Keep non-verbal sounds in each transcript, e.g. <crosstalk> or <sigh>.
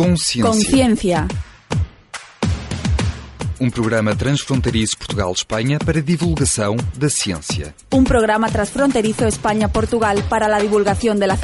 Consciência. Conciencia. Um programa transfronteiriço Portugal-Espanha para divulgação da ciência. Un programa transfronterizo España-Portugal para la divulgación de la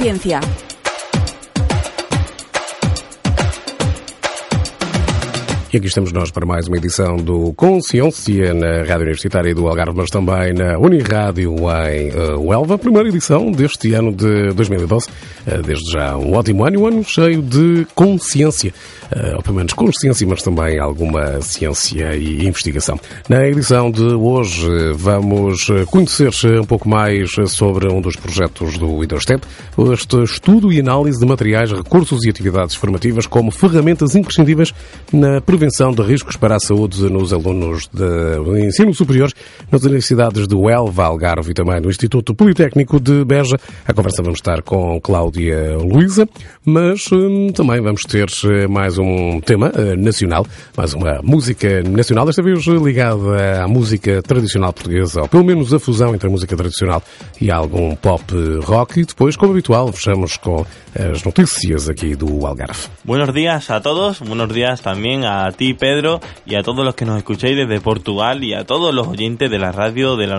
E aqui estamos nós para mais uma edição do Consciência na Rádio Universitária do Algarve, mas também na Unirádio em uh, Huelva. Primeira edição deste ano de 2012. Uh, desde já um ótimo ano, um ano cheio de consciência. Uh, ou pelo menos consciência, mas também alguma ciência e investigação. Na edição de hoje vamos conhecer um pouco mais sobre um dos projetos do IDOSTEP, este estudo e análise de materiais, recursos e atividades formativas como ferramentas imprescindíveis na prevenção de riscos para a saúde nos alunos de ensino superior nas universidades de Huelva, Algarve e também no Instituto Politécnico de Beja. A conversa vamos estar com Cláudia Luísa, mas hum, também vamos ter eh, um tema eh, nacional, mais uma música nacional, desta vez ligada à música tradicional portuguesa, ou pelo menos a fusão entre a música tradicional e algum pop rock. E depois, como habitual, fechamos com as noticias aquí do Algarve. Buenos días a todos, buenos días también a ti Pedro y a todos los que nos escucháis desde Portugal y a todos los oyentes de la radio de la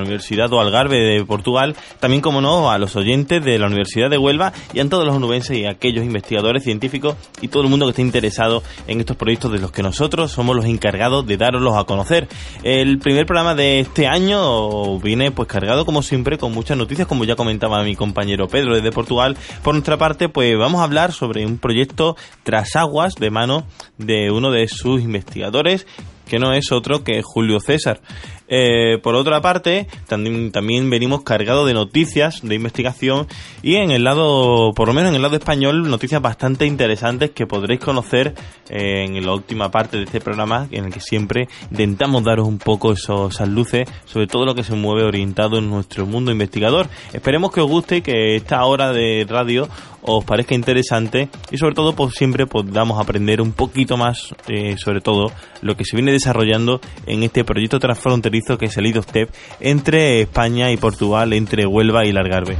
do Algarve de Portugal, también como no a los oyentes de la Universidad de Huelva y a todos los onubenses y a aquellos investigadores científicos y todo el mundo que esté interesado en estos proyectos de los que nosotros somos los encargados de daroslos a conocer. El primer programa de este año viene pues cargado como siempre con muchas noticias como ya comentaba mi compañero Pedro desde Portugal. Por nuestra parte pues vamos a hablar sobre un proyecto tras aguas de mano de uno de sus investigadores, que no es otro que Julio César. Eh, por otra parte, también, venimos cargados de noticias de investigación y en el lado, por lo menos en el lado español, noticias bastante interesantes que podréis conocer eh, en la última parte de este programa, en el que siempre intentamos daros un poco esos, esas luces sobre todo lo que se mueve orientado en nuestro mundo investigador. Esperemos que os guste y que esta hora de radio os parezca interesante y sobre todo pues siempre podamos aprender un poquito más eh, sobre todo lo que se viene desarrollando en este proyecto transfronterizo que es el IDOSTEP entre España y Portugal, entre Huelva y Largarve.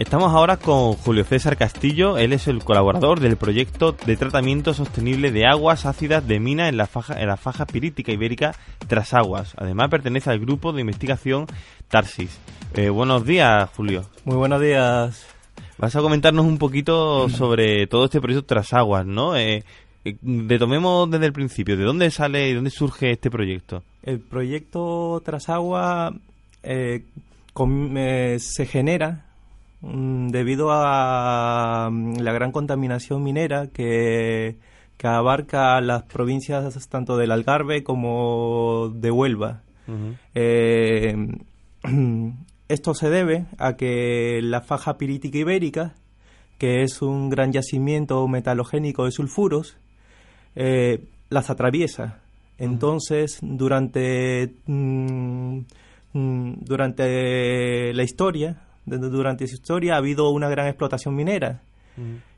Estamos ahora con Julio César Castillo, él es el colaborador del proyecto de tratamiento sostenible de aguas ácidas de mina en la faja, en la faja pirítica ibérica Trasaguas. Además pertenece al grupo de investigación Tarsis. Eh, buenos días, Julio. Muy buenos días. Vas a comentarnos un poquito sobre todo este proyecto Trasaguas, ¿no? Eh, retomemos desde el principio, ¿de dónde sale y dónde surge este proyecto? El proyecto Trasagua eh, eh, se genera mm, debido a mm, la gran contaminación minera que, que abarca las provincias tanto del Algarve como de Huelva. Eh, <clears throat> esto se debe a que la faja pirítica ibérica, que es un gran yacimiento metalogénico de sulfuros, eh, las atraviesa. Entonces, durante, mm, mm, durante la historia, durante su historia ha habido una gran explotación minera.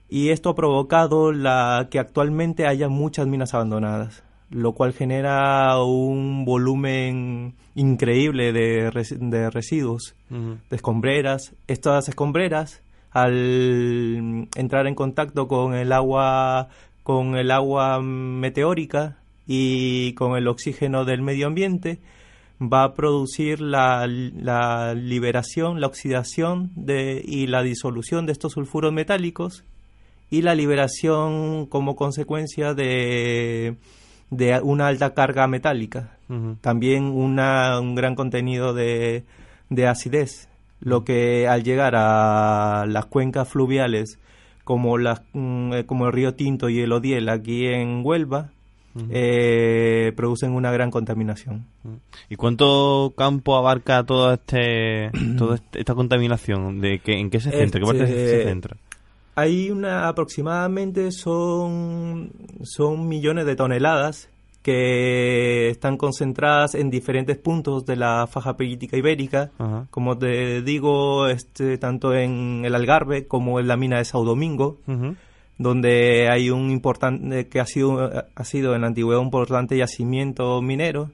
Y esto ha provocado la, que actualmente haya muchas minas abandonadas, lo cual genera un volumen increíble de, res- de residuos, de escombreras. Estas escombreras, al entrar en contacto con el agua, con el agua meteórica y con el oxígeno del medio ambiente, va a producir la, la liberación, la oxidación de, y la disolución de estos sulfuros metálicos y la liberación como consecuencia de, de una alta carga metálica. También una, un gran contenido de, de acidez, lo que al llegar a las cuencas fluviales como, las, mm, eh, como el río Tinto y el Odiel aquí en Huelva, eh, producen una gran contaminación. ¿Y cuánto campo abarca todo este, <clears throat> toda este, esta contaminación? ¿De que, ¿En qué se centra? ¿Qué parte se Este, centra? Hay una aproximadamente son son millones de toneladas que están concentradas en diferentes puntos de la faja política ibérica, Ajá. como te digo, este tanto en el Algarve como en la mina de Sao Domingo. Donde hay un importante que ha sido ha sido en la antigüedad un importante yacimiento minero.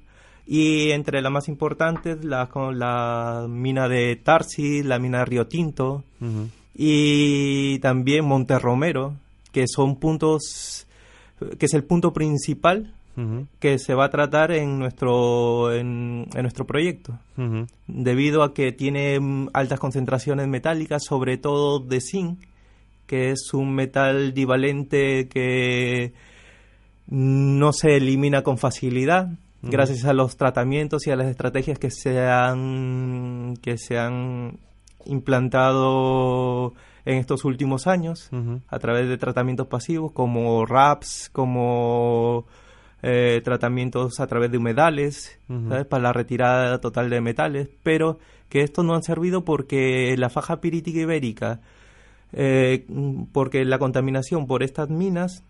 Y entre las más importantes la, la mina de Tarsi, la mina de Río Tinto, y también Monterromero, que son puntos que es el punto principal que se va a tratar en nuestro en, en nuestro proyecto. Debido a que tiene mm, altas concentraciones metálicas sobre todo de zinc que es un metal divalente que no se elimina con facilidad gracias a los tratamientos y a las estrategias que se han que se han implantado en estos últimos años a través de tratamientos pasivos como RAPS, como eh, tratamientos a través de humedales, para la retirada total de metales, pero que estos no han servido porque la faja pirítica ibérica, eh, porque la contaminación por estas minas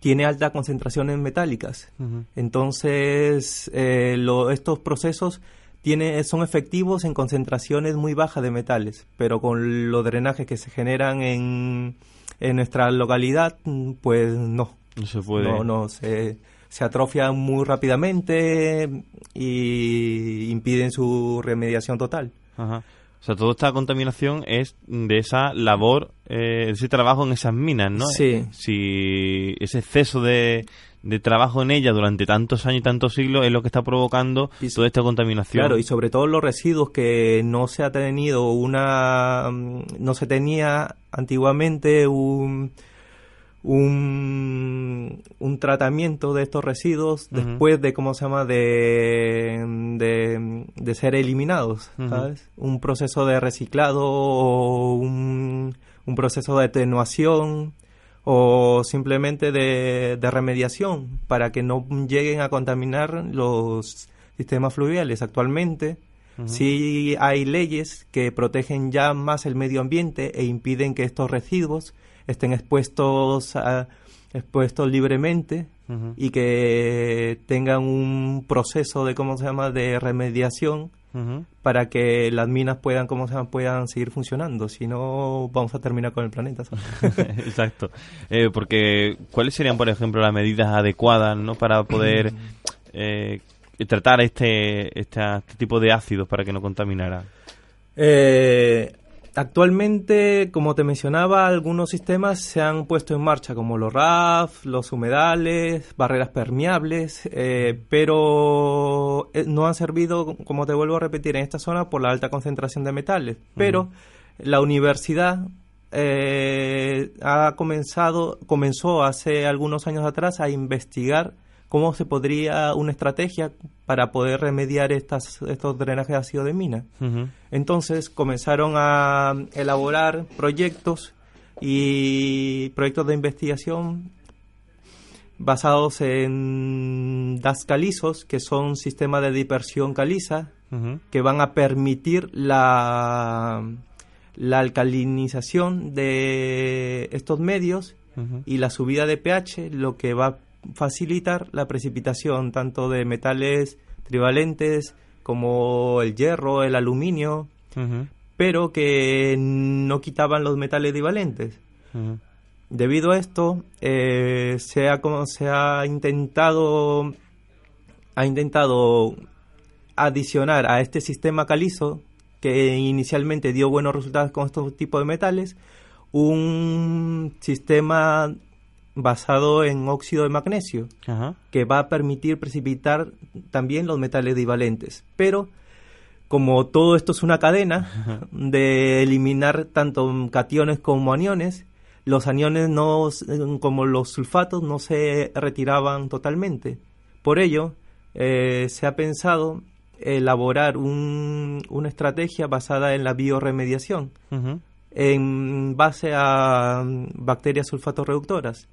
tiene altas concentraciones metálicas. Entonces, eh, lo- estos procesos tiene, son efectivos en concentraciones muy bajas de metales, pero con los drenajes que se generan en, en nuestra localidad, pues no. No se puede. No, no, se, se atrofian muy rápidamente y impiden su remediación total. Ajá. O sea, toda esta contaminación es de esa labor, eh, de ese trabajo en esas minas, ¿no? Sí. Si ese exceso de, de trabajo en ellas durante tantos años y tantos siglos es lo que está provocando Y toda esta contaminación. Claro, y sobre todo los residuos que no se ha tenido una. mm, No se tenía antiguamente un. Un, un tratamiento de estos residuos después de, ¿cómo se llama?, de, de, de ser eliminados. ¿sabes? Un proceso de reciclado o un, un proceso de atenuación o simplemente de, de remediación para que no lleguen a contaminar los sistemas fluviales. Actualmente sí hay leyes que protegen ya más el medio ambiente e impiden que estos residuos estén expuestos a- expuestos libremente y que tengan un proceso de cómo se llama de remediación para que las minas puedan cómo se llama, puedan seguir funcionando si no vamos a terminar con el planeta. <laughs> Exacto. Eh, porque, ¿cuáles serían, por ejemplo, las medidas adecuadas ¿no? para poder <clears throat> eh, tratar este, este, este tipo de ácidos para que no contaminara? Eh, actualmente, como te mencionaba, algunos sistemas se han puesto en marcha, como los RAF, los humedales, barreras permeables, eh, pero eh, no han servido, como te vuelvo a repetir, en esta zona por la alta concentración de metales. Pero la universidad eh, ha comenzado, comenzó hace algunos años atrás a investigar cómo se podría una estrategia para poder remediar estas, estos drenajes de ácido de mina. Entonces comenzaron a elaborar proyectos y proyectos de investigación basados en DAS calizos, que son sistemas de dispersión caliza, que van a permitir la, la alcalinización de estos medios y la subida de pH, lo que va a facilitar la precipitación tanto de metales trivalentes como el hierro, el aluminio, pero que no quitaban los metales divalentes. Debido a esto, eh, se, ha, como se ha intentado ha intentado adicionar a este sistema calizo que inicialmente dio buenos resultados con estos tipos de metales un sistema basado en óxido de magnesio Ajá. que va a permitir precipitar también los metales divalentes. Pero como todo esto es una cadena de eliminar tanto cationes como aniones, los aniones no, como los sulfatos no se retiraban totalmente. Por ello, eh, se ha pensado elaborar un- una estrategia basada en la bioremediación en base a mm, bacterias sulfatorreductoras.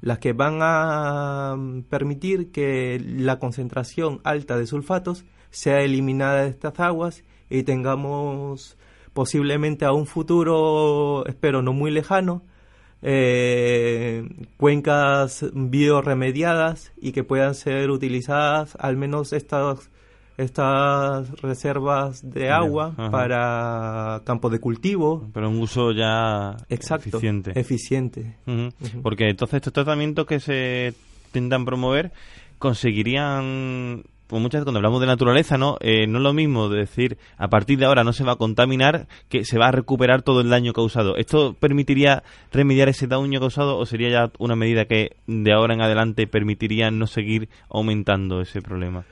Las que van a mm, permitir que la concentración alta de sulfatos sea eliminada de estas aguas y tengamos posiblemente a un futuro, espero no muy lejano, eh, cuencas bioremediadas y que puedan ser utilizadas al menos estas estas reservas de agua para campos de cultivo. Pero un uso ya eficiente. eficiente. Porque entonces estos tratamientos que se intentan promover conseguirían pues muchas veces cuando hablamos de naturaleza, ¿no? Eh, no es lo mismo decir a partir de ahora no se va a contaminar que se va a recuperar todo el daño causado. ¿Esto permitiría remediar ese daño causado o sería ya una medida que de ahora en adelante permitiría no seguir aumentando ese problema?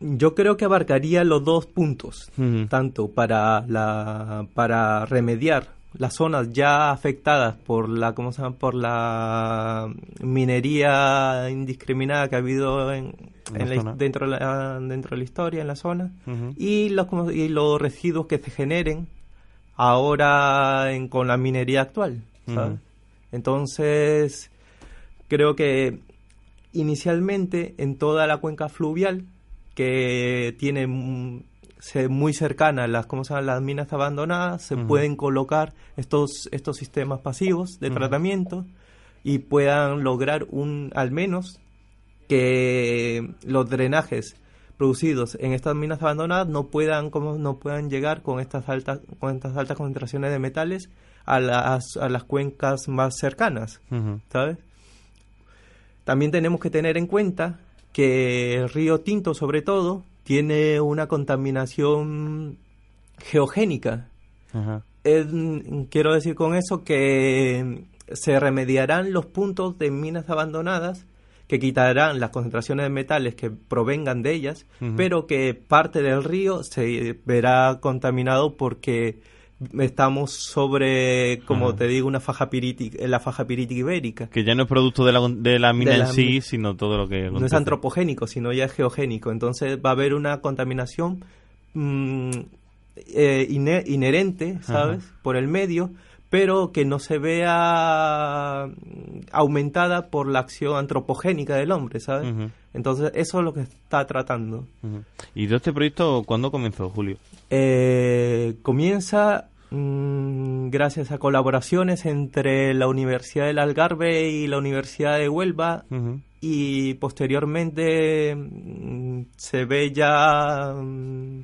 Yo creo que abarcaría los dos puntos, tanto para la para remediar las zonas ya afectadas por la ¿cómo se llama? por la minería indiscriminada que ha habido en, dentro de la, dentro de la historia en la zona. Y los y los residuos que se generen ahora en, con la minería actual entonces creo que inicialmente en toda la cuenca fluvial que tiene muy cercana a las, ¿cómo se las minas abandonadas, se pueden colocar estos, estos sistemas pasivos de tratamiento y puedan lograr un, al menos que los drenajes producidos en estas minas abandonadas no puedan como no puedan llegar con estas altas con estas altas concentraciones de metales a las, a las cuencas más cercanas sabes también tenemos que tener en cuenta que el río Tinto sobre todo tiene una contaminación geogénica. quiero decir con eso que se remediarán los puntos de minas abandonadas que quitarán las concentraciones de metales que provengan de ellas, pero que parte del río se verá contaminado porque estamos sobre, como te digo, una faja pirítica, la faja pirítica ibérica. Que ya no es producto de la, de la mina en sí, sino todo lo que... No es antropogénico, sino ya es geogénico. Entonces va a haber una contaminación mm, eh, inherente, ¿sabes?, por el medio, pero que no se vea mm, aumentada por la acción antropogénica del hombre, ¿sabes? Entonces, eso es lo que está tratando. ¿Y de este proyecto cuándo comenzó, Julio? Eh, comienza gracias a colaboraciones entre la Universidad del Algarve y la Universidad de Huelva y posteriormente mm, se ve ya mm,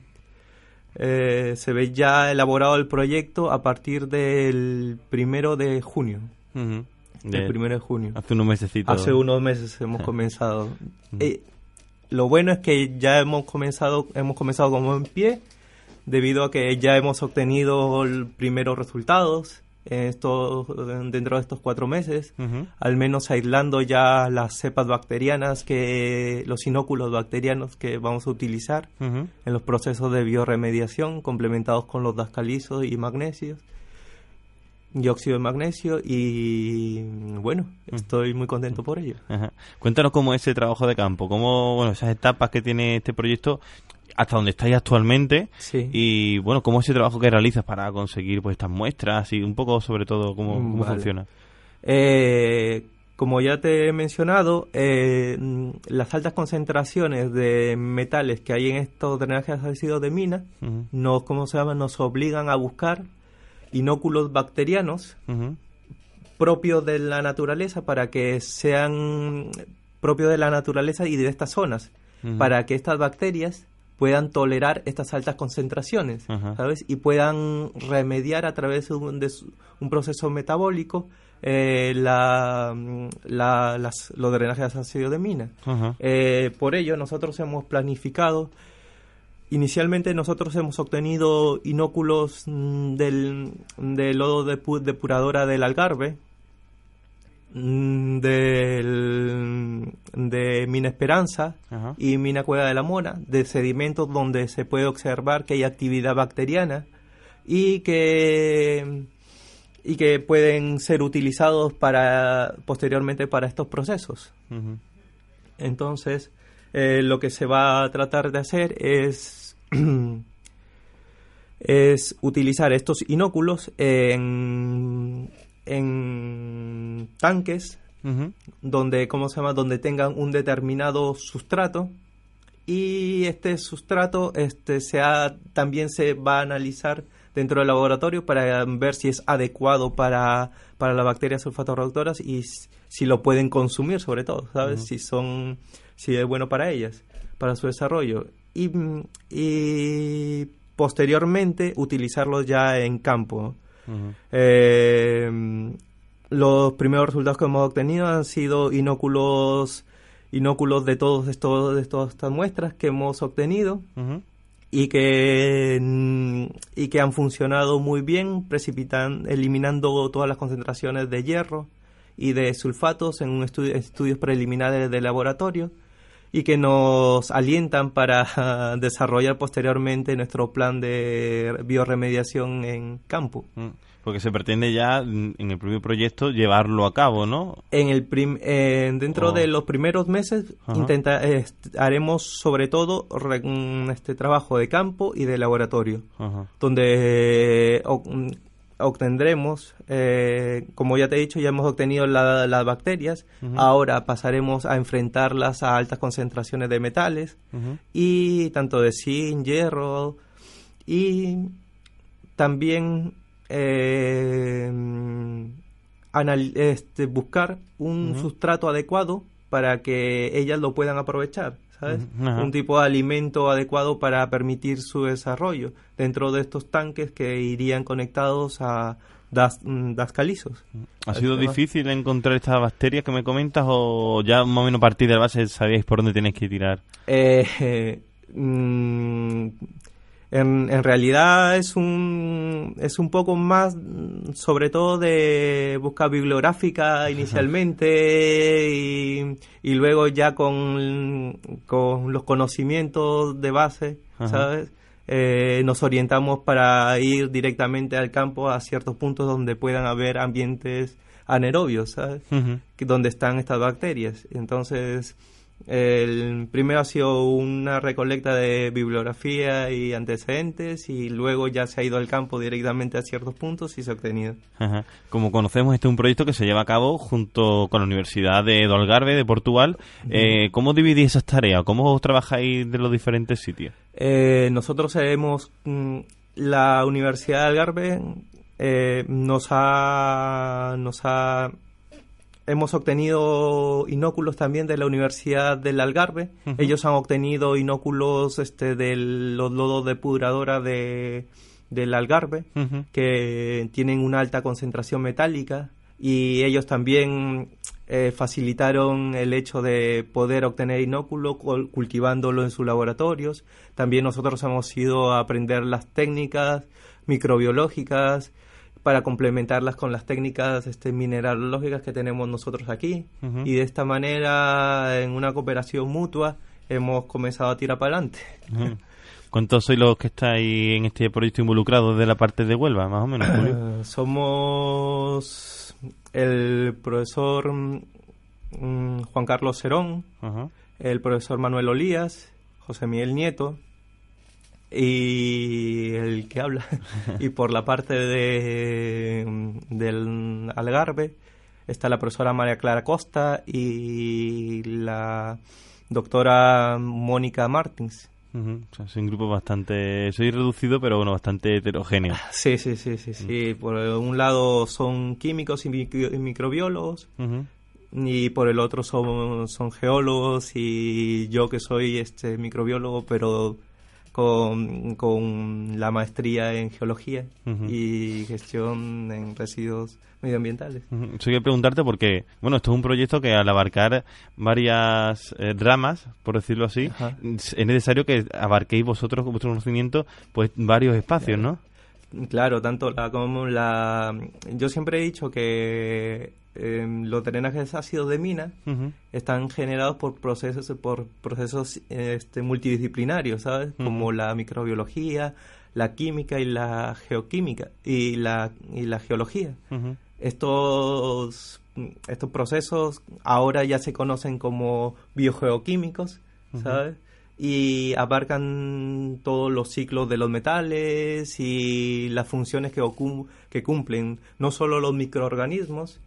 eh, se ve ya elaborado el proyecto a partir del primero de junio. El primero de junio. Hace unos meses. Hace unos meses hemos <laughs> comenzado. Eh, lo bueno es que ya hemos comenzado, hemos comenzado como en pie debido a que ya hemos obtenido primeros resultados esto, dentro de estos cuatro meses, al menos aislando ya las cepas bacterianas, que los inóculos bacterianos que vamos a utilizar en los procesos de bioremediación, complementados con los dascalizos y magnesios dióxido de magnesio y bueno, estoy muy contento por ello. Cuéntanos cómo es ese trabajo de campo, cómo, bueno, esas etapas que tiene este proyecto hasta donde estáis actualmente y bueno, cómo es ese trabajo que realizas para conseguir pues estas muestras y un poco sobre todo cómo, cómo funciona. Eh, como ya te he mencionado, eh, las altas concentraciones de metales que hay en estos drenajes ácidos de mina nos, ¿cómo se llama? nos obligan a buscar inóculos bacterianos propios de la naturaleza para que sean propios de la naturaleza y de estas zonas, para que estas bacterias puedan tolerar estas altas concentraciones, ¿sabes? Y puedan remediar a través de un, proceso metabólico eh, la, los drenajes de ácido de mina. Eh, por ello, nosotros hemos planificado Inicialmente nosotros hemos obtenido inóculos mm, del, del lodo depuradora del Algarve, mm, del, de Mina Esperanza y Mina Cueva de la Mona, de sedimentos donde se puede observar que hay actividad bacteriana y que y que pueden ser utilizados para posteriormente para estos procesos. Entonces, eh, lo que se va a tratar de hacer es, <clears throat> es utilizar estos inóculos en, en tanques donde, ¿cómo se llama? Donde tengan un determinado sustrato y este sustrato este, se también se va a analizar dentro del laboratorio para ver si es adecuado para, para las bacterias sulfatoreductoras y si lo pueden consumir sobre todo, ¿sabes? Si son si es bueno para ellas, para su desarrollo. Y, y posteriormente utilizarlo ya en campo. Eh, los primeros resultados que hemos obtenido han sido inóculos inóculos de todos estos de todas estas muestras que hemos obtenido y que y que han funcionado muy bien precipitan eliminando todas las concentraciones de hierro y de sulfatos en un estudio, estudios preliminares de laboratorio y que nos alientan para <laughs> desarrollar posteriormente nuestro plan de bioremediación en campo. Mm, porque se pretende ya mm, en el propio proyecto llevarlo a cabo, ¿no? En el eh, dentro de oh. los primeros meses intenta, haremos sobre todo este trabajo de campo y de laboratorio, donde obtendremos, eh, como ya te he dicho, ya hemos obtenido las bacterias, ahora pasaremos a enfrentarlas a altas concentraciones de metales y tanto de zinc, hierro y también eh, este, buscar un sustrato adecuado para que ellas lo puedan aprovechar. ¿Sabes? Un tipo de alimento adecuado para permitir su desarrollo dentro de estos tanques que irían conectados a das, mm, dascalizos. ¿Ha sido difícil encontrar estas bacterias que me comentas o ya más o menos a partir de la base sabéis por dónde tenéis que tirar? Eh, <laughs> mm, en, en, realidad es un, es un poco más, sobre todo de busca bibliográfica <laughs> inicialmente y, y, luego ya con, con, los conocimientos de base, ¿sabes? Eh, nos orientamos para ir directamente al campo a ciertos puntos donde puedan haber ambientes anaerobios, ¿sabes? Donde están estas bacterias. Entonces, el primero ha sido una recolecta de bibliografía y antecedentes y luego ya se ha ido al campo directamente a ciertos puntos y se ha obtenido. Como conocemos, este es un proyecto que se lleva a cabo junto con la Universidad de Dolgarve de Portugal. Eh, ¿Cómo dividís esas tareas? ¿Cómo trabajáis de los diferentes sitios? Eh, nosotros hemos... Mm, la Universidad de Algarve eh, nos ha... Nos ha hemos obtenido inóculos también de la Universidad del Algarve. Ellos han obtenido inóculos este, de los lodos depuradora de, del Algarve, que tienen una alta concentración metálica. Y ellos también eh, facilitaron el hecho de poder obtener inóculo cultivándolo en sus laboratorios. También nosotros hemos ido a aprender las técnicas microbiológicas para complementarlas con las técnicas este, mineralógicas que tenemos nosotros aquí. Y de esta manera, en una cooperación mutua, hemos comenzado a tirar para adelante. ¿Cuántos sois los que estáis en este proyecto involucrados de la parte de Huelva, más o menos, Julio? <clears throat> somos el profesor mm, Juan Carlos Cerón, el profesor Manuel Olías, José Miguel Nieto, y el que habla. <laughs> y por la parte de, del Algarve está la profesora María Clara Costa y la doctora Mónica Martins. es un grupo bastante, soy reducido, pero bueno, bastante heterogéneo. Sí, sí, sí, sí, sí. Por un lado son químicos y, microbiólogos, y por el otro son, son geólogos y yo que soy este microbiólogo, pero con, la maestría en geología y gestión en residuos medioambientales. Uh quiero preguntarte porque, bueno, esto es un proyecto que al abarcar varias eh, ramas, por decirlo así, es necesario que abarquéis vosotros con vuestro conocimiento pues varios espacios, ¿no? Claro, tanto la como la... Yo siempre he dicho que Em, los drenajes ácidos de mina están generados por procesos por procesos este, multidisciplinarios sabes como la microbiología la química y la geoquímica y la y la geología. Estos estos procesos ahora ya se conocen como biogeoquímicos sabes y abarcan todos los ciclos de los metales y las funciones que, que cumplen no solo los microorganismos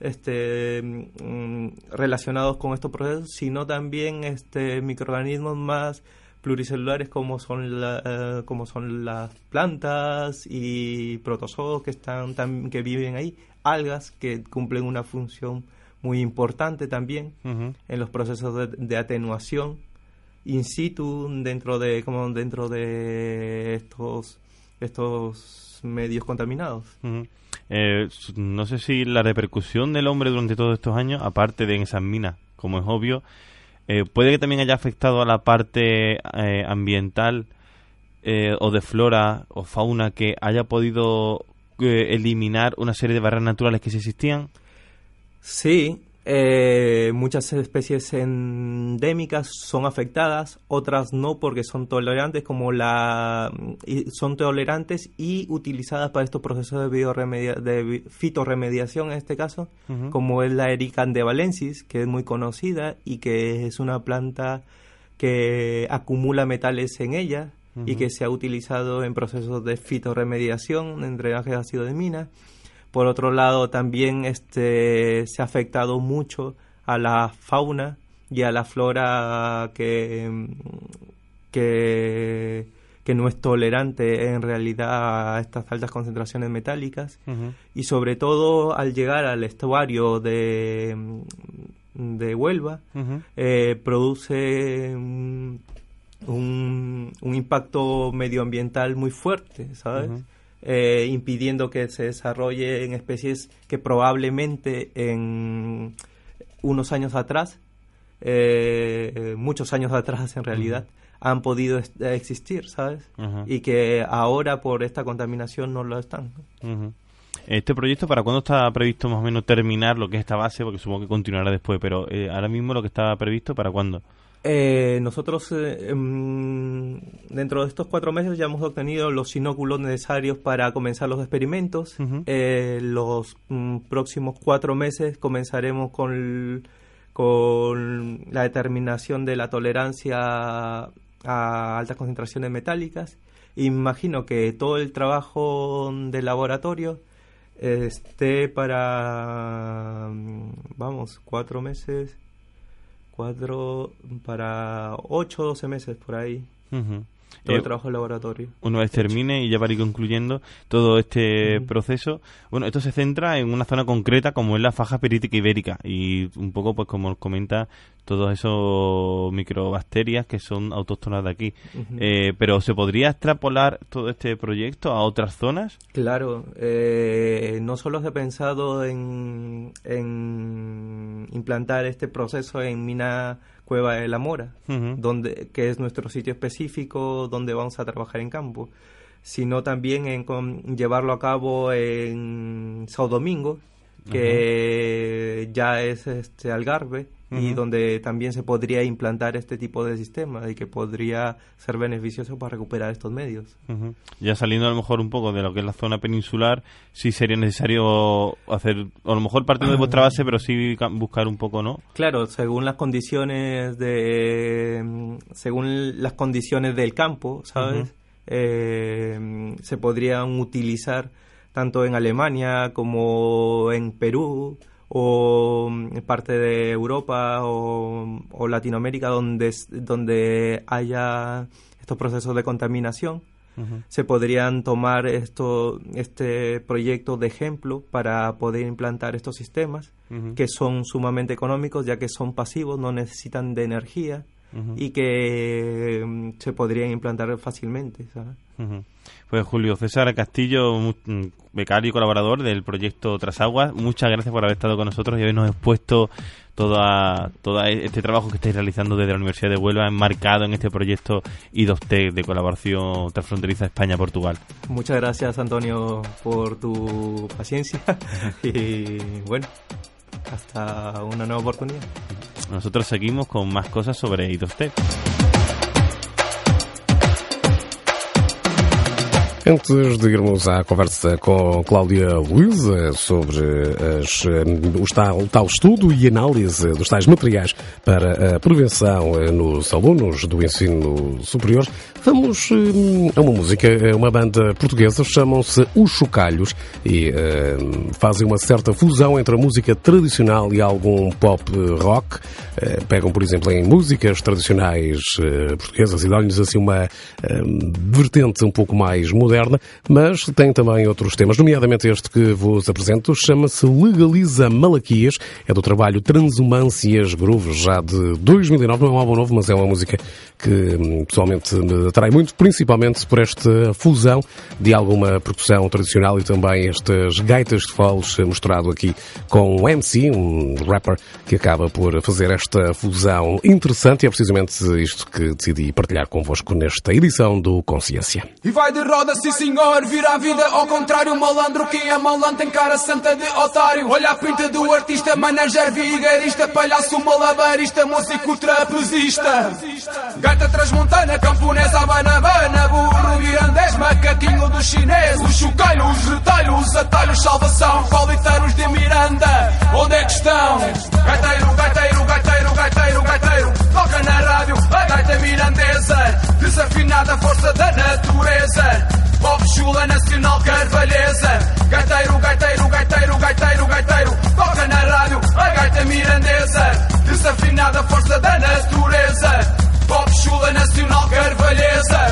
este, mm, relacionados con estos procesos, sino también este, microorganismos más pluricelulares como son, la, eh, como son las plantas y protozoos que, están, que viven ahí, algas que cumplen una función muy importante también en los procesos de, atenuación in situ dentro de como dentro de estos estos medios contaminados. Eh, no sé si la repercusión del hombre durante todos estos años, aparte de en esas minas, como es obvio, eh, puede que también haya afectado a la parte eh, ambiental o de flora o fauna que haya podido eliminar una serie de barreras naturales que sí existían. Sí, eh, muchas especies endémicas son afectadas, otras no porque son tolerantes como la son tolerantes y utilizadas para estos procesos de, de fitorremediación en este caso, como es la Erica andevalensis, que es muy conocida y que es una planta que acumula metales en ella y que se ha utilizado en procesos de fitorremediación, en drenaje de ácido de mina por otro lado, también este, se ha afectado mucho a la fauna y a la flora que, que, no es tolerante en realidad a estas altas concentraciones metálicas. Y sobre todo al llegar al estuario de, de Huelva, eh, produce un, un, impacto medioambiental muy fuerte, ¿sabes? Eh, impidiendo que se desarrolle en especies que probablemente en unos años atrás, eh, muchos años atrás en realidad, han podido existir, ¿sabes? Y que ahora por esta contaminación no lo están. Este proyecto, ¿para cuándo está previsto más o menos terminar lo que es esta base? Porque supongo que continuará después, pero eh, ahora mismo lo que está previsto, ¿para cuándo? Eh, nosotros eh, em, dentro de estos cuatro meses ya hemos obtenido los sinóculos necesarios para comenzar los experimentos. Eh, los mm, próximos cuatro meses comenzaremos con, con la determinación de la tolerancia a altas concentraciones metálicas. Imagino que todo el trabajo de laboratorio esté para, mm, vamos, cuatro meses cuatro para ocho o doce meses por ahí. Todo el eh, trabajo en laboratorio. Una vez termine y ya para ir concluyendo todo este proceso, bueno, esto se centra en una zona concreta como es la faja perítica ibérica y un poco, pues como comenta, todos esos microbacterias que son autóctonas de aquí. Eh, pero ¿se podría extrapolar todo este proyecto a otras zonas? Claro, eh, no solo se ha pensado en, en implantar este proceso en mina Cueva de la Mora, donde, que es nuestro sitio específico donde vamos a trabajar en campo, sino también en llevarlo a cabo en Sao Domingo, que ya es este Algarve y donde también se podría implantar este tipo de sistema y que podría ser beneficioso para recuperar estos medios. Ya saliendo a lo mejor un poco de lo que es la zona peninsular, sí sería necesario hacer, a lo mejor partiendo de vuestra base, pero sí buscar un poco, ¿no? Claro, según las condiciones de, según las condiciones del campo, ¿sabes? Eh, se podrían utilizar tanto en Alemania como en Perú o en parte de Europa o, Latinoamérica donde, donde haya estos procesos de contaminación. Se podrían tomar esto, este proyecto de ejemplo para poder implantar estos sistemas que son sumamente económicos ya que son pasivos, no necesitan de energía y que mm, se podrían implantar fácilmente. Pues Julio César Castillo, mm, becario y colaborador del proyecto Trasaguas, muchas gracias por haber estado con nosotros y habernos expuesto toda, todo este trabajo que estáis realizando desde la Universidad de Huelva, enmarcado en este proyecto I2T de colaboración transfronteriza España-Portugal. Muchas gracias, Antonio, por tu paciencia <laughs> y bueno, hasta una nueva oportunidad. Nosotros seguimos con más cosas sobre I2T. Antes de irmos à conversa com Cláudia Luísa sobre as, o, tal, tal estudo e análise dos tais materiais para a prevenção nos alunos do ensino superior, vamos a uma música. Uma banda portuguesa chamam-se Os Chocalhos e uh, fazem uma certa fusão entre a música tradicional e algum pop rock. Uh, pegam, por exemplo, em músicas tradicionais uh, portuguesas e dão-lhes assim uma vertente um pouco mais moderna mas tem também outros temas, nomeadamente este que vos apresento, chama-se Legaliza Malaquias, é do trabalho Transumâncias Groove, já de 2009, não é um álbum novo, mas é uma música que hum, pessoalmente me atrai muito, principalmente por esta fusão de alguma percussão tradicional e também estas gaitas de foles mostrado aqui com um MC, um rapper, que acaba por fazer esta fusão interessante e é precisamente isto que decidi partilhar convosco nesta edição do Consciência. E vai de roda sim senhor, vira a vida ao contrário. Malandro, quem é malandro tem cara santa de otário. Olha a pinta do artista, manager vigarista, palhaço malabarista, músico trapezista. Gata transmontana, camponesa, banabana, burro mirandês, macaquinho do chinês. Os chocalhos, os retalhos, os atalhos, salvação, pauliteiros de Miranda. Onde é que estão? Gaiteiro, gaiteiro, gaiteiro, gaiteiro, gaiteiro. Toca na rádio, a gaita mirandesa. Desafinada força da natureza. Pop Chula Nacional Carvalheza Gaiteiro, gaiteiro, gaiteiro, gaiteiro, gaiteiro Toca na rádio a gaita mirandesa Desafinada força da natureza Pop Chula Nacional Carvalheza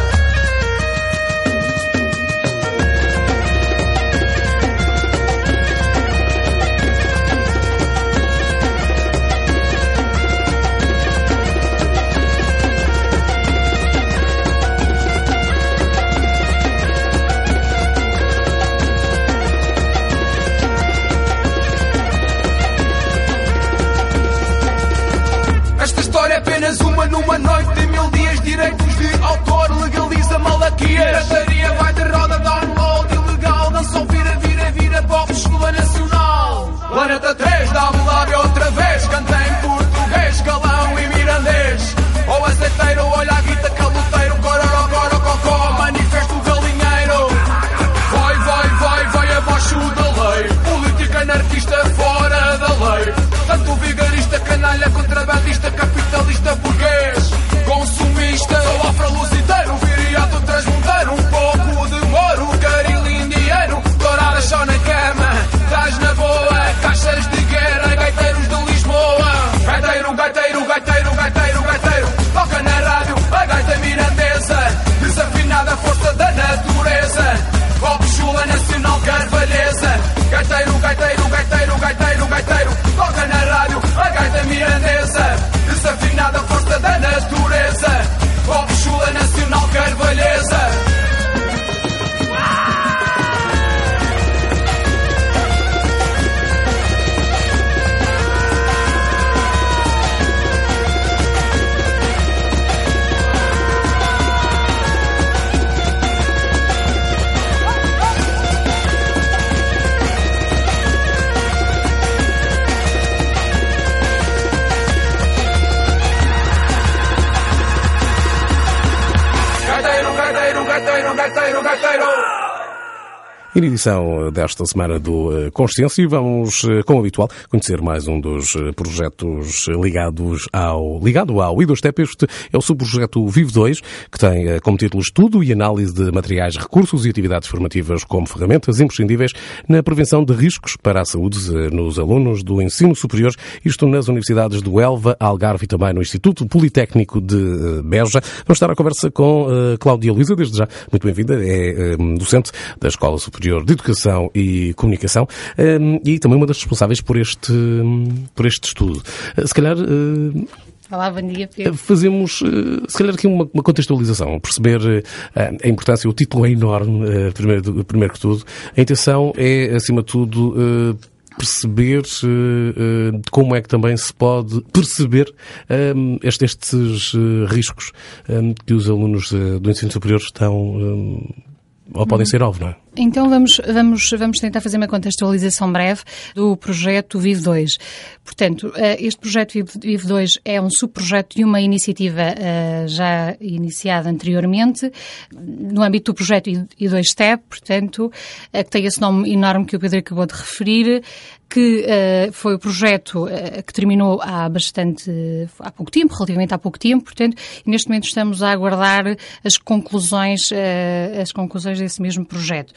numa noite mil dias, direitos de autor, legaliza malaquias. Pirataria vai de roda, download ilegal, não só vira, vira, vira, pop, escola nacional. Planeta 3, dá-me so desta semana do eh, Consciência, vamos, eh, como habitual, conhecer mais um dos eh, projetos ligados ao, ligado ao IDOSTEP. Este é o subprojeto Vivo 2, que tem como título Estudo e Análise de Materiais, Recursos e Atividades Formativas como ferramentas imprescindíveis na prevenção de riscos para a saúde nos alunos do ensino superior, isto nas universidades do Elva, Algarve e também no Instituto Politécnico de Beja. Vamos estar à conversa com Cláudia Luísa, desde já muito bem-vinda, é docente da Escola Superior de Educação e Comunicação e também uma das responsáveis por este, por este estudo. Se calhar. Olá, bom dia, Pedro. Fazemos, se calhar, aqui uma, uma contextualização, perceber a importância, o título é enorme, primeiro, primeiro que tudo. A intenção é, acima de tudo, perceber como é que também se pode perceber um, estes, riscos que os alunos do ensino superior estão ou podem ser alvo, não é? Então vamos, vamos, vamos tentar fazer uma contextualização breve do projeto Vive 2. Portanto, eh, este projeto Vive 2 é um subprojeto de uma iniciativa eh, já iniciada anteriormente, no âmbito do projeto I2STEP, portanto, eh, que tem esse nome enorme que o Pedro acabou de referir, que foi o projeto que terminou há bastante, há pouco tempo, relativamente há pouco tempo, portanto, neste momento estamos a aguardar as conclusões, as conclusões desse mesmo projeto.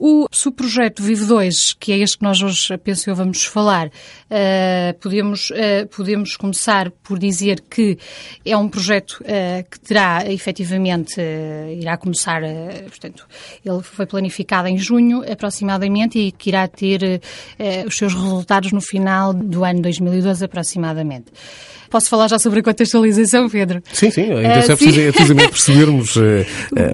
O subprojeto Vive 2, que é este que nós hoje, penso eu, vamos falar, uh, podemos, uh, podemos começar por dizer que é um projeto uh, que terá, efetivamente, irá começar, portanto, ele foi planificado em junho, aproximadamente, e que irá ter os seus resultados no final do ano 2012, aproximadamente. Posso falar já sobre a contextualização, Pedro? Sim, sim. A intenção uh, é precisamente <laughs> percebermos,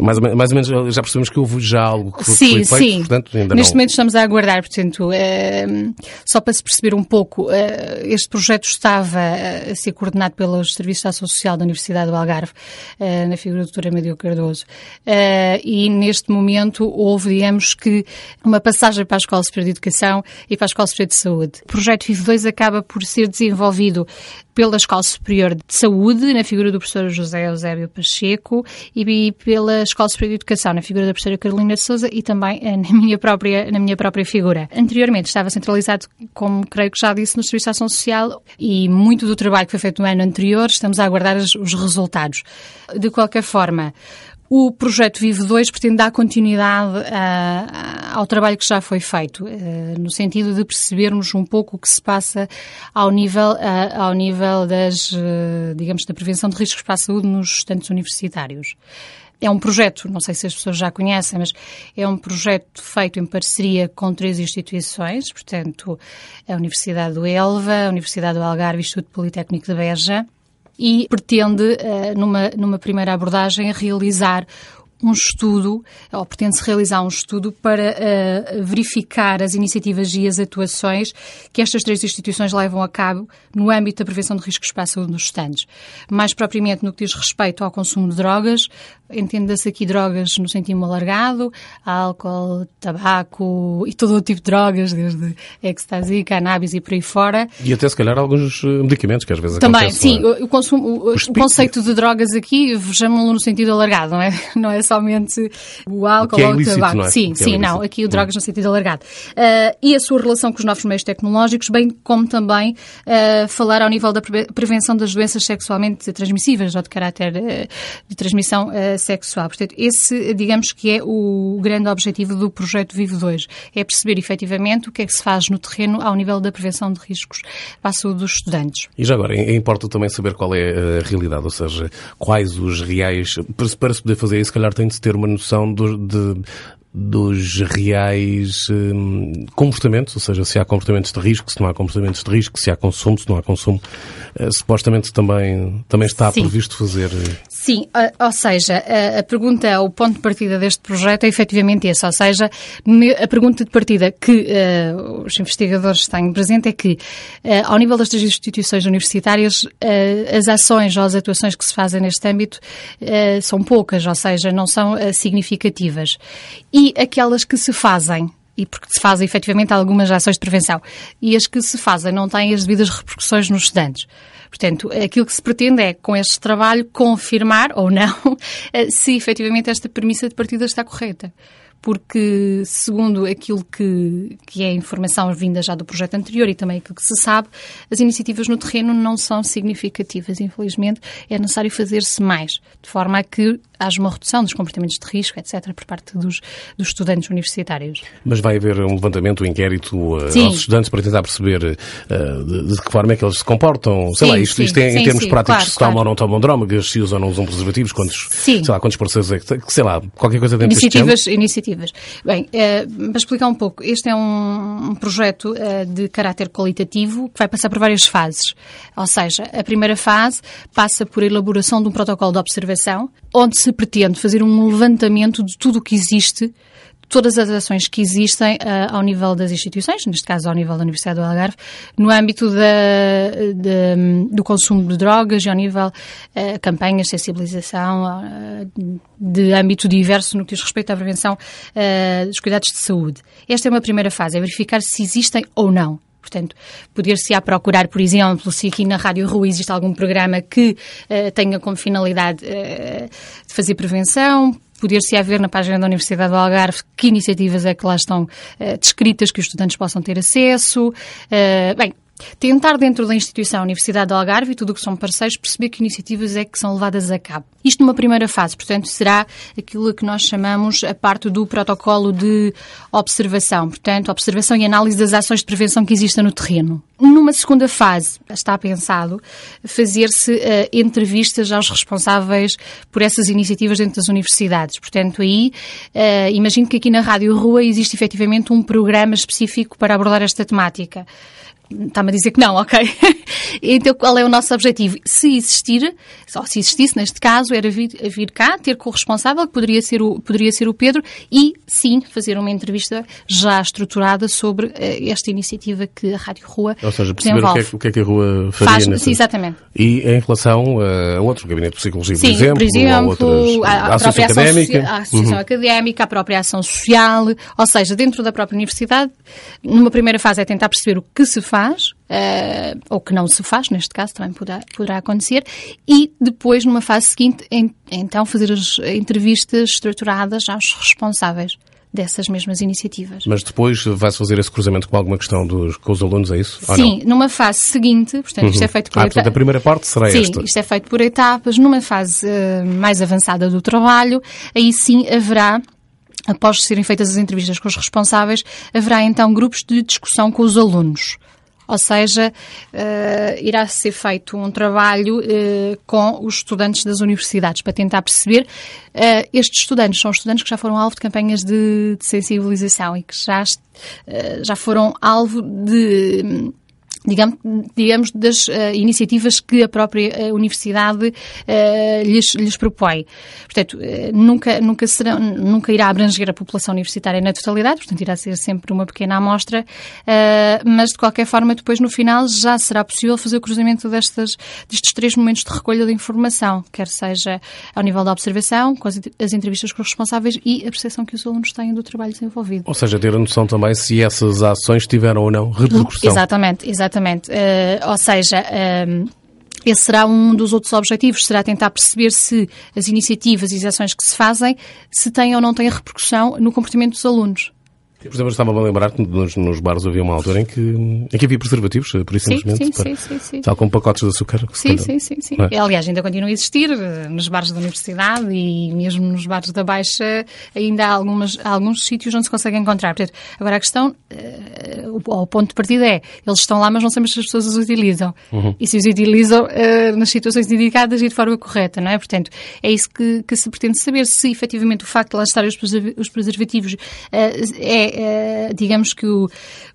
mais, ou menos, mais ou menos, já percebemos que houve já algo que foi, sim, foi feito, sim. Portanto, ainda Neste não... momento estamos a aguardar, portanto, uh, só para se perceber um pouco, este projeto estava a ser coordenado pelos Serviços de Ação Social da Universidade do Algarve, na figura do Dr. Amadeu Cardoso, e neste momento houve, digamos que, uma passagem para a Escola Superior de Educação e para a Escola Superior de Saúde. O projeto Vive 2 acaba por ser desenvolvido pela Escola Superior de Saúde, na figura do professor José Eusébio Pacheco, e pela Escola Superior de Educação, na figura da professora Carolina de Souza e também eh, na minha própria, na minha própria figura. Anteriormente estava centralizado, como creio que já disse, no Serviço de Ação Social e muito do trabalho que foi feito no ano anterior, estamos a aguardar os resultados. De qualquer forma, o projeto Vive 2 pretende dar continuidade uh, ao trabalho que já foi feito, uh, no sentido de percebermos um pouco o que se passa ao nível, uh, ao nível das, digamos, da prevenção de riscos para a saúde nos estudantes universitários. É um projeto, não sei se as pessoas já conhecem, mas é um projeto feito em parceria com três instituições, portanto, a Universidade do Elva, a Universidade do Algarve e o Instituto Politécnico de Beja, e pretende, eh, numa, numa primeira abordagem, realizar um estudo, ou pretende-se realizar um estudo para uh, verificar as iniciativas e as atuações que estas três instituições levam a cabo no âmbito da prevenção de riscos para a saúde nos estandes. Mais propriamente no que diz respeito ao consumo de drogas, entenda-se aqui drogas no sentido alargado, álcool, tabaco e todo o tipo de drogas, desde ecstasy, cannabis e por aí fora. E até se calhar alguns eh, medicamentos que às vezes Também, sim. É? O, consumo, o, o conceito de drogas aqui, vejamos-lo no sentido alargado, não é? <laughs> Não é somente o álcool é ou o tabaco. É? Sim, sim, é não. Aqui o drogas no sentido alargado. Uh, e a sua relação com os novos meios tecnológicos, bem como também uh, falar ao nível da prevenção das doenças sexualmente transmissíveis ou de caráter uh, de transmissão sexual. Portanto, esse, digamos que é o grande objetivo do projeto Vivo 2, é perceber efetivamente o que é que se faz no terreno ao nível da prevenção de riscos para a saúde dos estudantes. E já agora, importa também saber qual é a realidade, ou seja, quais os reais, para se poder fazer isso, se calhar tem de ter uma noção do, de, dos reais hum, comportamentos, ou seja, se há comportamentos de risco, se não há comportamentos de risco, se há consumo, se não há consumo. Uh, supostamente também, também está Sim. previsto fazer. Eh, Sim, ou seja, a, a pergunta, o ponto de partida deste projeto é efetivamente esse, ou seja, a pergunta de partida que uh, os investigadores têm presente é que, uh, ao nível das instituições universitárias, as ações ou as atuações que se fazem neste âmbito são poucas, ou seja, não são significativas. E e aquelas que se fazem. E porque se fazem efetivamente algumas ações de prevenção, e as que se fazem não têm as devidas repercussões nos estudantes. Portanto, aquilo que se pretende é, com este trabalho, confirmar ou não <laughs> se efetivamente esta premissa de partida está correta porque, segundo aquilo que, que é informação vinda já do projeto anterior e também aquilo que se sabe, as iniciativas no terreno não são significativas. Infelizmente, é necessário fazer-se mais, de forma a que haja uma redução dos comportamentos de risco, etc., por parte dos, dos estudantes universitários. Mas vai haver um levantamento, um inquérito uh, aos estudantes para tentar perceber uh, de, de, que forma é que eles se comportam? Sei sim, lá, isto, isto é, sim, em termos sim, práticos, claro, se tomam ou não tomam drogas, se usam ou não usam preservativos, quantos, sei lá, quantos parceiros é que, sei lá, qualquer coisa dentro iniciativas, Iniciativas. Bem, uh, para explicar um pouco, este é um, projeto uh, de caráter qualitativo que vai passar por várias fases. Ou seja, a primeira fase passa por a elaboração de um protocolo de observação, onde se pretende fazer um levantamento de tudo o que existe todas as ações que existem uh, ao nível das instituições, neste caso ao nível da Universidade do Algarve, no âmbito da, de, do consumo de drogas e ao nível uh, campanhas de sensibilização uh, de âmbito diverso no que diz respeito à prevenção dos cuidados de saúde. Esta é uma primeira fase, é verificar se existem ou não. Portanto, poder-se-á procurar, por exemplo, se aqui na Rádio Rua existe algum programa que uh, tenha como finalidade uh, de fazer prevenção, poder-se haver na página da Universidade do Algarve que iniciativas é que lá estão uh, descritas que os estudantes possam ter acesso. Uh, bem, tentar dentro da instituição Universidade do Algarve e tudo o que são parceiros perceber que iniciativas é que são levadas a cabo. Isto numa primeira fase, portanto, será aquilo que nós chamamos a parte do protocolo de observação, portanto, observação e análise das ações de prevenção que existem no terreno. Numa segunda fase, está pensado fazer-se uh, entrevistas aos responsáveis por essas iniciativas dentro das universidades. Portanto, aí, uh, imagino que aqui na Rádio Rua existe efetivamente um programa específico para abordar esta temática. Está-me a dizer que não, <laughs> ok? então, qual é o nosso objetivo? Se existir, só se existisse neste caso, era vir, vir cá, ter corresponsável, que poderia ser, o, poderia ser o Pedro, e sim, fazer uma entrevista já estruturada sobre uh, esta iniciativa que a Rádio Rua Ou seja, perceber o que, é, o que, é, que a Rua faria. Faz, nessa... sim, exatamente. E em relação a outro gabinete de psicologia, sim, por exemplo, por exemplo outras, a, a, a Associação Académica. A Associação uhum. Académica, a própria Ação Social, ou seja, dentro da própria universidade, numa primeira fase é tentar perceber o que se faz, uh, ou que não se faz, neste caso também poderá, poderá acontecer, e depois, numa fase seguinte, em, então fazer as entrevistas estruturadas aos responsáveis dessas mesmas iniciativas. Mas depois vai-se fazer esse cruzamento com alguma questão dos, com os alunos, é isso? Sim, numa fase seguinte, portanto, uhum. isto é feito por ah, etapas. a primeira parte será sim, esta? Sim, isto é feito por etapas. Numa fase uh, mais avançada do trabalho, aí sim haverá Após serem feitas as entrevistas com os responsáveis, haverá então grupos de discussão com os alunos. Ou seja, uh, irá ser feito um trabalho uh, com os estudantes das universidades para tentar perceber. Uh, estes estudantes são estudantes que já foram alvo de campanhas de, de sensibilização e que já, já foram alvo de digamos, digamos das uh, iniciativas que a própria uh, universidade uh, lhes, lhes propõe. Portanto, nunca, nunca, será, nunca irá abranger a população universitária na totalidade, portanto, irá ser sempre uma pequena amostra, mas de qualquer forma, depois no final já será possível fazer o cruzamento destas, destes três momentos de recolha de informação, quer seja ao nível da observação, com as, as entrevistas com os responsáveis e a percepção que os alunos têm do trabalho desenvolvido. Ou seja, ter a noção também se essas ações tiveram ou não repercussão. Exatamente, exatamente. Exatamente. Uh, ou seja, uh, esse será um dos outros objetivos, será tentar perceber se as iniciativas e as ações que se fazem, se têm ou não têm repercussão no comportamento dos alunos. Por exemplo, estava-me a lembrar que nos, nos bares havia uma altura em que, em que havia preservativos, por isso simplesmente, sim, para, sim, sim, sim. tal como pacotes de açúcar. Sim, sim, sim, sim. É? Aliás, ainda continua a existir eh, nos bares da universidade e mesmo nos bares da Baixa ainda há, algumas, há alguns sítios onde se consegue encontrar. Portanto, agora a questão, uh, o, o, ponto de partida é, eles estão lá, mas não sabemos se as pessoas os utilizam. Uhum. E se os utilizam uh, nas situações indicadas e de forma correta, não é? Portanto, é isso que, que se pretende saber, se efetivamente o facto de lá estarem os preservativos uh, é, digamos, digamos que o,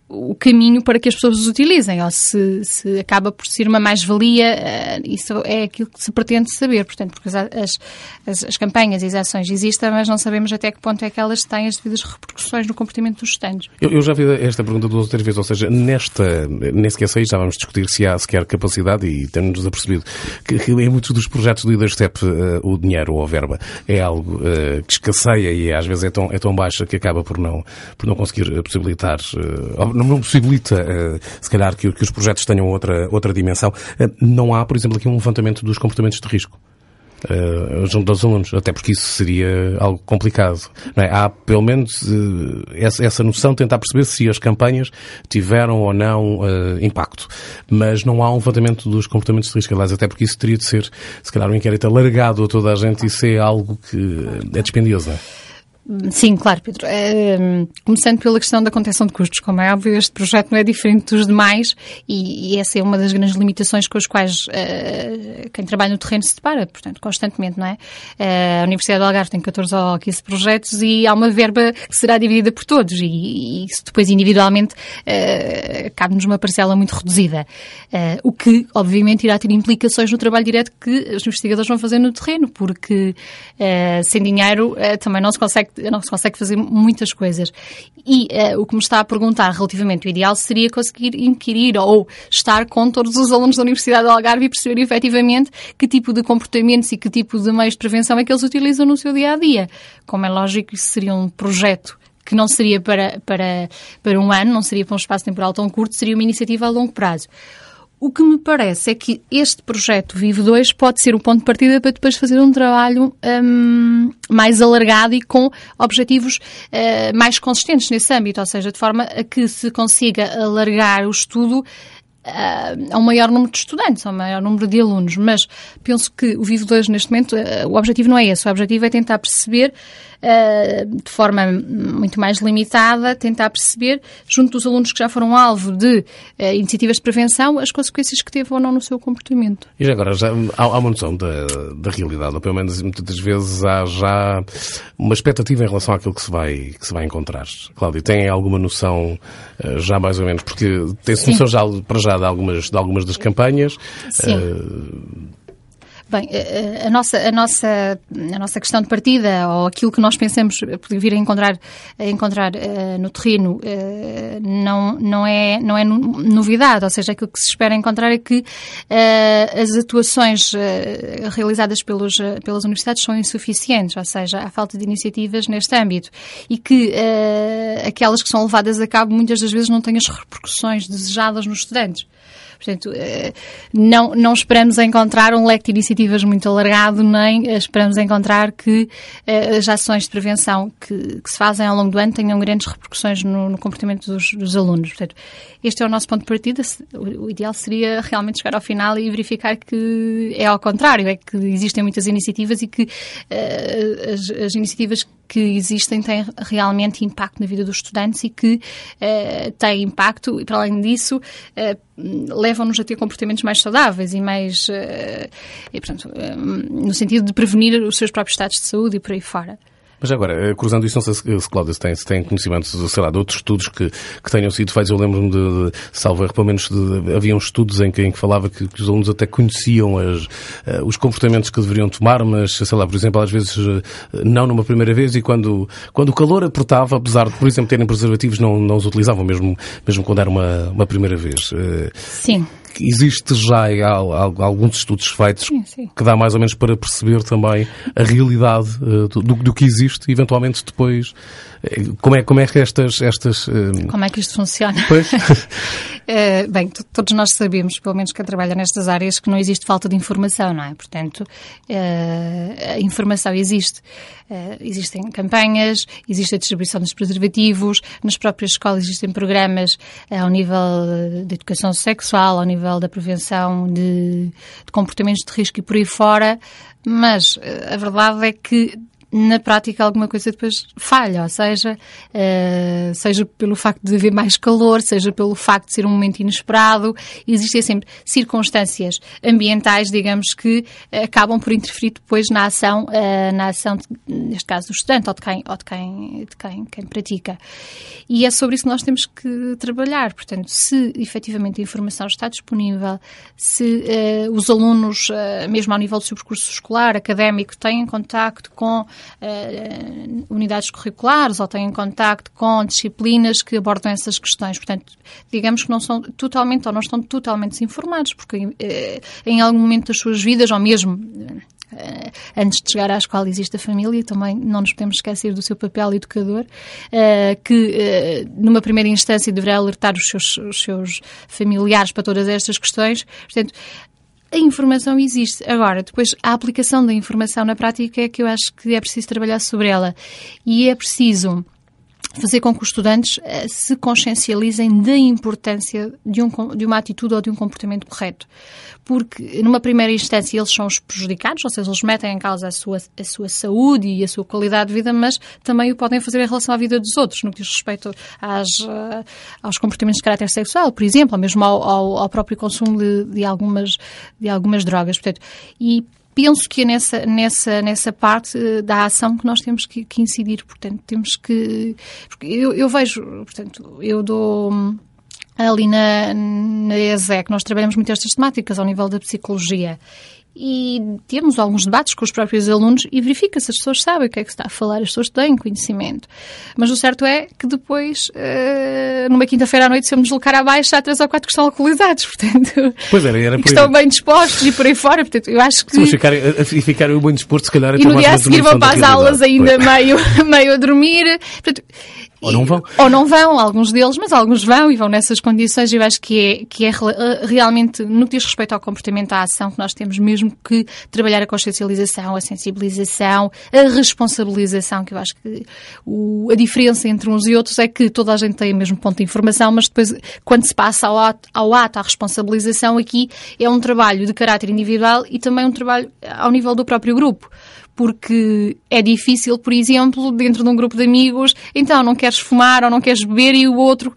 o caminho para que as pessoas os utilizem, ou se, se acaba por ser uma mais-valia, eh, isso é aquilo que se pretende saber, portanto, porque as, as, as, campanhas e as ações existem, mas não sabemos até que ponto é que elas têm as devidas repercussões no comportamento dos estudantes. Eu, eu já vi esta pergunta duas ou três vezes, ou seja, nesta, nesse que sei, já vamos discutir se há sequer capacidade e temos-nos apercebido que, que em muitos dos projetos do Leaderstep uh, o dinheiro ou a verba é algo uh, que escasseia e às vezes é tão, é tão baixa que acaba por não, por não conseguir possibilitar uh, não, possibilita, uh, se calhar, que, que, os projetos tenham outra, outra dimensão. Uh, não há, por exemplo, aqui um levantamento dos comportamentos de risco. Uh, junto dos alunos, até porque isso seria algo complicado. É? Há pelo menos uh, essa, essa noção de tentar perceber se as campanhas tiveram ou não uh, impacto. Mas não há um levantamento dos comportamentos de risco, aliás, até porque isso teria de ser, se calhar, um inquérito alargado a toda a gente e isso é algo que é dispendioso. Não é? Sim, claro, Pedro. É, começando pela questão da contenção de custos, como é óbvio, este projeto não é diferente dos demais e, e essa é uma das grandes limitações com as quais uh, quem trabalha no terreno se depara, portanto, constantemente, não é? Uh, a Universidade do Algarve tem 14 ou 15 projetos e há uma verba que será dividida por todos e, e isso depois individualmente uh, cabe-nos uma parcela muito reduzida, o que, obviamente, irá ter implicações no trabalho direto que os investigadores vão fazer no terreno, porque sem dinheiro também não se consegue não se consegue fazer muitas coisas. E uh, o que me está a perguntar relativamente o ideal seria conseguir inquirir ou estar com todos os alunos da Universidade de Algarve e perceber efetivamente que tipo de comportamentos e que tipo de meios de prevenção é que eles utilizam no seu dia a dia. Como é lógico, isso seria um projeto que não seria para, para, para um ano, não seria para um espaço temporal tão curto, seria uma iniciativa a longo prazo. O que me parece é que este projeto Vivo 2 pode ser o ponto de partida para depois fazer um trabalho um, mais alargado e com objetivos uh, mais consistentes nesse âmbito, ou seja, de forma a que se consiga alargar o estudo uh, a um maior número de estudantes, a um maior número de alunos. Mas penso que o Vivo 2, neste momento, uh, o objetivo não é esse. O objetivo é tentar perceber de forma muito mais limitada, tentar perceber, junto dos alunos que já foram alvo de uh, iniciativas de prevenção, as consequências que teve ou não no seu comportamento. E agora, já, há, há uma noção da, da realidade, ou pelo menos muitas vezes há já uma expectativa em relação àquilo que se vai, que se vai encontrar. Cláudia, tem alguma noção uh, já mais ou menos? Porque tem-se noção já, para já de algumas, de algumas das campanhas. Sim. Bem, a nossa, a, nossa, a nossa questão de partida, ou aquilo que nós pensamos vir a encontrar, a encontrar uh, no terreno, uh, não, não, é, não é novidade, ou seja, aquilo que se espera encontrar é que uh, as atuações realizadas pelos, pelas universidades são insuficientes, ou seja, há falta de iniciativas neste âmbito e que aquelas que são levadas a cabo muitas das vezes não têm as repercussões desejadas nos estudantes. Portanto, eh, não, não esperamos encontrar um leque de iniciativas muito alargado, nem esperamos encontrar que eh, as ações de prevenção que, que se fazem ao longo do ano tenham grandes repercussões no, no comportamento dos, dos, alunos. Portanto, este é o nosso ponto de partida. O ideal seria realmente chegar ao final e verificar que é ao contrário, é que existem muitas iniciativas e que uh, as, as iniciativas que existem têm realmente impacto na vida dos estudantes e que uh, têm impacto, e para além disso, uh, levam-nos a ter comportamentos mais saudáveis e mais, uh, e, portanto, no sentido de prevenir os seus próprios estados de saúde e por aí fora. Mas agora, eh, cruzando isso, não sei se, se Cláudia se tem, se tem conhecimento, sei lá, de outros estudos que, que tenham sido feitos. Eu lembro-me de, de salvo pelo menos de, haviam estudos em que, em que falava que, que, os alunos até conheciam as, uh, os comportamentos que deveriam tomar, mas, sei lá, por exemplo, às vezes não numa primeira vez e quando, quando o calor apertava, apesar de, por exemplo, terem preservativos, não, não os utilizavam, mesmo, mesmo quando era uma, uma primeira vez. Uh, Sim existe já alguns estudos feitos sim, sim. que dá mais ou menos para perceber também a realidade uh, do, do, que existe, eventualmente depois como é, como é que estas... estas uh... Como é que isto funciona? Pois. <laughs> bem, todos nós sabemos, pelo menos quem trabalha nestas áreas, que não existe falta de informação, não é? Portanto, a informação existe. existem campanhas, existe a distribuição dos preservativos, nas próprias escolas existem programas ao nível de educação sexual, ao nível da prevenção de, de comportamentos de risco e por aí fora, mas eh, a verdade é que na prática alguma coisa depois falha, ou seja, uh, seja pelo facto de haver mais calor, seja pelo facto de ser um momento inesperado, existem sempre circunstâncias ambientais, digamos, que acabam por interferir depois na ação, uh, na ação, neste caso do estudante ou de quem, ou de quem, de quem, quem pratica. E é sobre isso que nós temos que trabalhar. Portanto, se efetivamente a informação está disponível, se uh, os alunos, mesmo ao nível do seu percurso escolar, académico, têm contacto com uh, unidades curriculares ou têm contacto com disciplinas que abordam essas questões. Portanto, digamos que não são totalmente ou não estão totalmente desinformados, porque uh, em algum momento das suas vidas, ou mesmo Uh, antes de chegar à escola existe a família, também não nos podemos esquecer do seu papel educador, que numa primeira instância deverá alertar os seus, os seus familiares para todas estas questões. Portanto, a informação existe. Agora, depois, a aplicação da informação na prática é que eu acho que é preciso trabalhar sobre ela. E é preciso fazer com que os estudantes eh, se consciencializem da importância de, um, de uma atitude ou de um comportamento correto. Porque, numa primeira instância, eles são os prejudicados, ou seja, eles metem em causa a sua, a sua saúde e a sua qualidade de vida, mas também o podem fazer em relação à vida dos outros, no que diz respeito às, uh, aos comportamentos de caráter sexual, por exemplo, ou mesmo ao, ao, ao próprio consumo de, de, algumas, de algumas drogas. Portanto, e penso que é nessa, nessa, nessa parte eh, da ação que nós temos que, que incidir. Portanto, temos que. eu, eu vejo, portanto, eu dou hum, ali na, na ESEC, nós trabalhamos muito estas temáticas ao nível da psicologia e temos alguns debates com os próprios alunos e verifica se as pessoas sabem o que é que se está a falar, as pessoas têm conhecimento. Mas o certo é que depois, uh, numa quinta-feira à noite, se eu me deslocar abaixo, há três ou quatro que estão alcoolizados, <laughs> portanto, pois era, era que estão bem dispostos e por aí fora. Portanto, eu acho que. Se e ficarem bem dispostos, se calhar, e no dia a seguir vão para as aulas ainda meio, <laughs> meio a dormir. Portanto, ou não vão. Ou não vão, alguns deles, mas alguns vão e vão nessas condições. Eu acho que é, que é eh, realmente, no que diz respeito ao comportamento, à ação, que nós temos mesmo que trabalhar a consciencialização, a sensibilização, a responsabilização, que eu acho que o, a diferença entre uns e outros é que toda a gente tem o mesmo ponto de informação, mas depois, quando se passa ao ato, ao ato, à responsabilização, aqui é um trabalho de caráter individual e também um trabalho ao nível do próprio grupo porque é difícil, por exemplo, dentro de um grupo de amigos, então não queres fumar ou não queres beber e o outro,